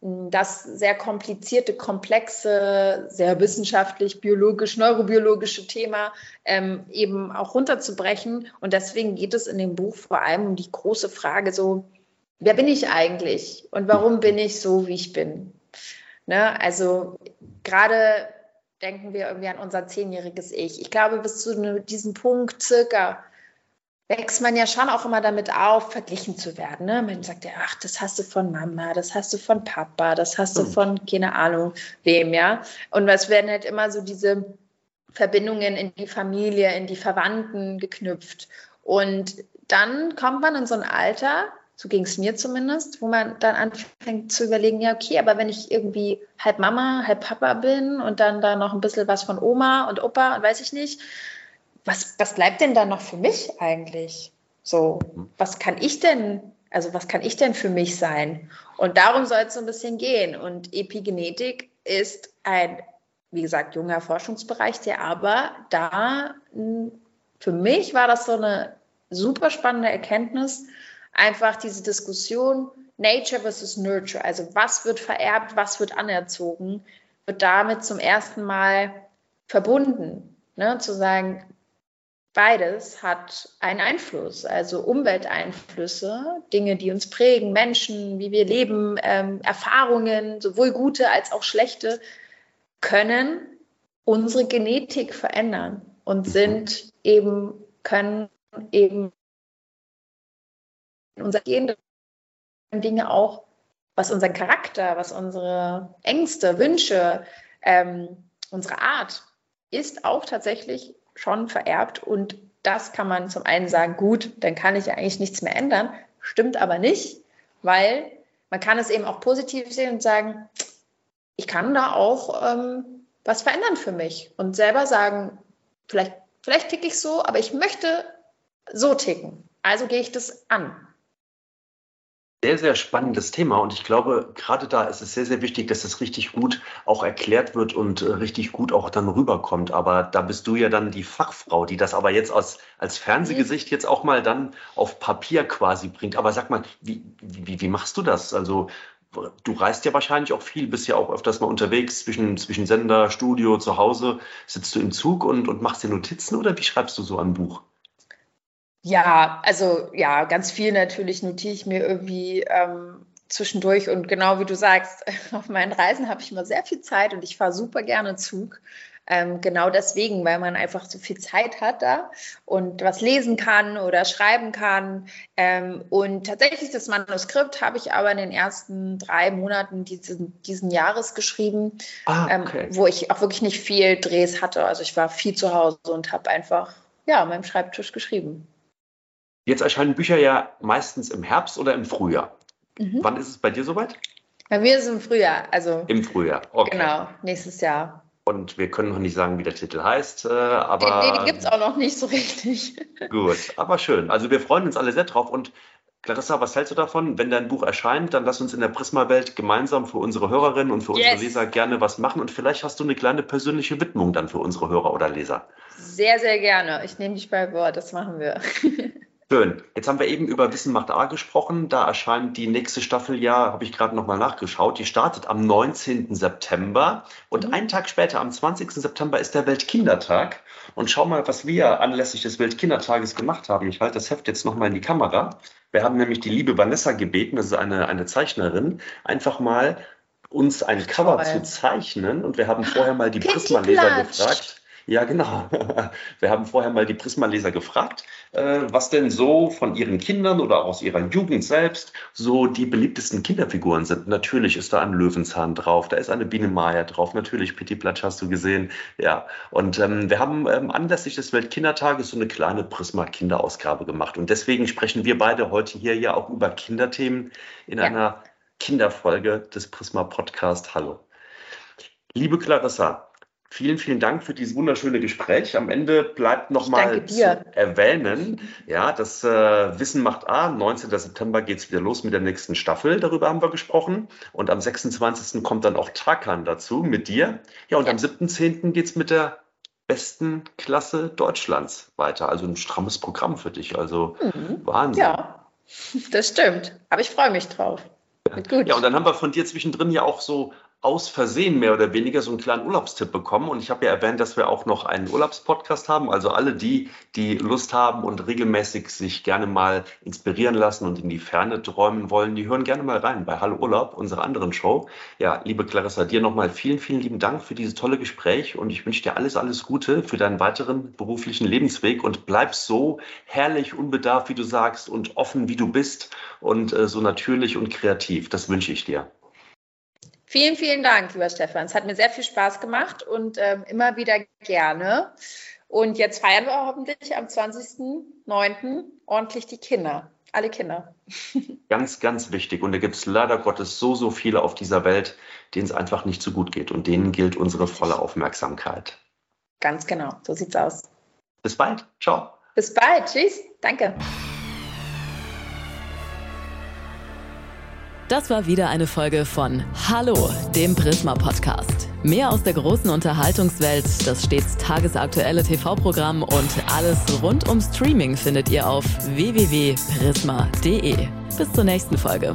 das sehr komplizierte, komplexe, sehr wissenschaftlich, biologisch, neurobiologische Thema ähm, eben auch runterzubrechen. Und deswegen geht es in dem Buch vor allem um die große Frage so, wer bin ich eigentlich und warum bin ich so, wie ich bin? Ne? Also gerade denken wir irgendwie an unser zehnjähriges Ich. Ich glaube, bis zu diesem Punkt circa wächst man ja schon auch immer damit auf, verglichen zu werden. Ne? Man sagt ja, ach, das hast du von Mama, das hast du von Papa, das hast du hm. von keine Ahnung wem, ja. Und es werden halt immer so diese Verbindungen in die Familie, in die Verwandten geknüpft. Und dann kommt man in so ein Alter, so ging es mir zumindest, wo man dann anfängt zu überlegen, ja, okay, aber wenn ich irgendwie halb Mama, halb Papa bin und dann da noch ein bisschen was von Oma und Opa und weiß ich nicht, was, was bleibt denn da noch für mich eigentlich? So, was kann ich denn, also was kann ich denn für mich sein? Und darum soll es so ein bisschen gehen. Und Epigenetik ist ein, wie gesagt, junger Forschungsbereich, der aber da, für mich war das so eine super spannende Erkenntnis, einfach diese Diskussion Nature versus Nurture, also was wird vererbt, was wird anerzogen, wird damit zum ersten Mal verbunden. Ne? Zu sagen, beides hat einen Einfluss, also Umwelteinflüsse, Dinge, die uns prägen, Menschen, wie wir leben, ähm, Erfahrungen, sowohl gute als auch schlechte, können unsere Genetik verändern und sind eben, können eben unser Gen Dinge auch, was unseren Charakter, was unsere Ängste, Wünsche, ähm, unsere Art ist auch tatsächlich schon vererbt und das kann man zum einen sagen, gut, dann kann ich ja eigentlich nichts mehr ändern, stimmt aber nicht, weil man kann es eben auch positiv sehen und sagen, ich kann da auch ähm, was verändern für mich und selber sagen, vielleicht, vielleicht ticke ich so, aber ich möchte so ticken. Also gehe ich das an sehr, sehr spannendes Thema und ich glaube, gerade da ist es sehr, sehr wichtig, dass es richtig gut auch erklärt wird und äh, richtig gut auch dann rüberkommt. Aber da bist du ja dann die Fachfrau, die das aber jetzt aus, als Fernsehgesicht jetzt auch mal dann auf Papier quasi bringt. Aber sag mal, wie, wie, wie machst du das? Also du reist ja wahrscheinlich auch viel, bist ja auch öfters mal unterwegs zwischen, zwischen Sender, Studio, zu Hause. Sitzt du im Zug und, und machst dir Notizen oder wie schreibst du so ein Buch? Ja, also ja, ganz viel natürlich notiere ich mir irgendwie ähm, zwischendurch und genau wie du sagst, auf meinen Reisen habe ich immer sehr viel Zeit und ich fahre super gerne Zug. Ähm, genau deswegen, weil man einfach so viel Zeit hat da und was lesen kann oder schreiben kann. Ähm, und tatsächlich das Manuskript habe ich aber in den ersten drei Monaten diesen, diesen Jahres geschrieben, ah, ähm, okay. wo ich auch wirklich nicht viel Drehs hatte. Also ich war viel zu Hause und habe einfach ja, an meinem Schreibtisch geschrieben. Jetzt erscheinen Bücher ja meistens im Herbst oder im Frühjahr. Mhm. Wann ist es bei dir soweit? Bei mir ist es im Frühjahr. Also Im Frühjahr, okay. Genau, nächstes Jahr. Und wir können noch nicht sagen, wie der Titel heißt, äh, aber. Nee, die gibt es auch noch nicht so richtig. Gut, aber schön. Also wir freuen uns alle sehr drauf. Und Clarissa, was hältst du davon? Wenn dein Buch erscheint, dann lass uns in der Prisma-Welt gemeinsam für unsere Hörerinnen und für yes. unsere Leser gerne was machen. Und vielleicht hast du eine kleine persönliche Widmung dann für unsere Hörer oder Leser. Sehr, sehr gerne. Ich nehme dich bei Wort. Das machen wir. Schön. Jetzt haben wir eben über Wissen macht A gesprochen. Da erscheint die nächste Staffel ja, habe ich gerade nochmal nachgeschaut. Die startet am 19. September und mhm. einen Tag später, am 20. September, ist der Weltkindertag. Und schau mal, was wir anlässlich des Weltkindertages gemacht haben. Ich halte das Heft jetzt nochmal in die Kamera. Wir haben nämlich die liebe Vanessa gebeten, das ist eine, eine Zeichnerin, einfach mal uns ein Cover zu zeichnen. Und wir haben vorher mal die Prisma-Leser gefragt. Ja, genau. Wir haben vorher mal die Prisma-Leser gefragt, äh, was denn so von ihren Kindern oder aus ihrer Jugend selbst so die beliebtesten Kinderfiguren sind. Natürlich ist da ein Löwenzahn drauf, da ist eine Biene Maya drauf, natürlich Petit Platsch hast du gesehen. Ja, und ähm, wir haben ähm, anlässlich des Weltkindertages so eine kleine Prisma-Kinderausgabe gemacht. Und deswegen sprechen wir beide heute hier ja auch über Kinderthemen in ja. einer Kinderfolge des Prisma Podcast. Hallo. Liebe Clarissa, Vielen, vielen Dank für dieses wunderschöne Gespräch. Am Ende bleibt nochmal zu erwähnen, ja, das äh, Wissen macht A. 19. September geht es wieder los mit der nächsten Staffel. Darüber haben wir gesprochen. Und am 26. kommt dann auch Tarkan dazu mit dir. Ja, und ja. am 7.10. geht es mit der besten Klasse Deutschlands weiter. Also ein strammes Programm für dich. Also mhm. Wahnsinn. Ja, das stimmt. Aber ich freue mich drauf. Gut. Ja, und dann haben wir von dir zwischendrin ja auch so aus Versehen mehr oder weniger so einen kleinen Urlaubstipp bekommen. Und ich habe ja erwähnt, dass wir auch noch einen Urlaubspodcast haben. Also alle die, die Lust haben und regelmäßig sich gerne mal inspirieren lassen und in die Ferne träumen wollen, die hören gerne mal rein bei Hallo Urlaub, unserer anderen Show. Ja, liebe Clarissa, dir nochmal vielen, vielen lieben Dank für dieses tolle Gespräch und ich wünsche dir alles, alles Gute für deinen weiteren beruflichen Lebensweg und bleib so herrlich, unbedarft, wie du sagst und offen, wie du bist und äh, so natürlich und kreativ. Das wünsche ich dir. Vielen, vielen Dank, lieber Stefan. Es hat mir sehr viel Spaß gemacht und ähm, immer wieder gerne. Und jetzt feiern wir hoffentlich am 20.09. ordentlich die Kinder. Alle Kinder. Ganz, ganz wichtig. Und da gibt es leider Gottes so, so viele auf dieser Welt, denen es einfach nicht so gut geht. Und denen gilt unsere volle Aufmerksamkeit. Ganz genau. So sieht's aus. Bis bald. Ciao. Bis bald. Tschüss. Danke. Das war wieder eine Folge von Hallo, dem Prisma Podcast. Mehr aus der großen Unterhaltungswelt, das stets tagesaktuelle TV-Programm und alles rund um Streaming findet ihr auf www.prisma.de. Bis zur nächsten Folge.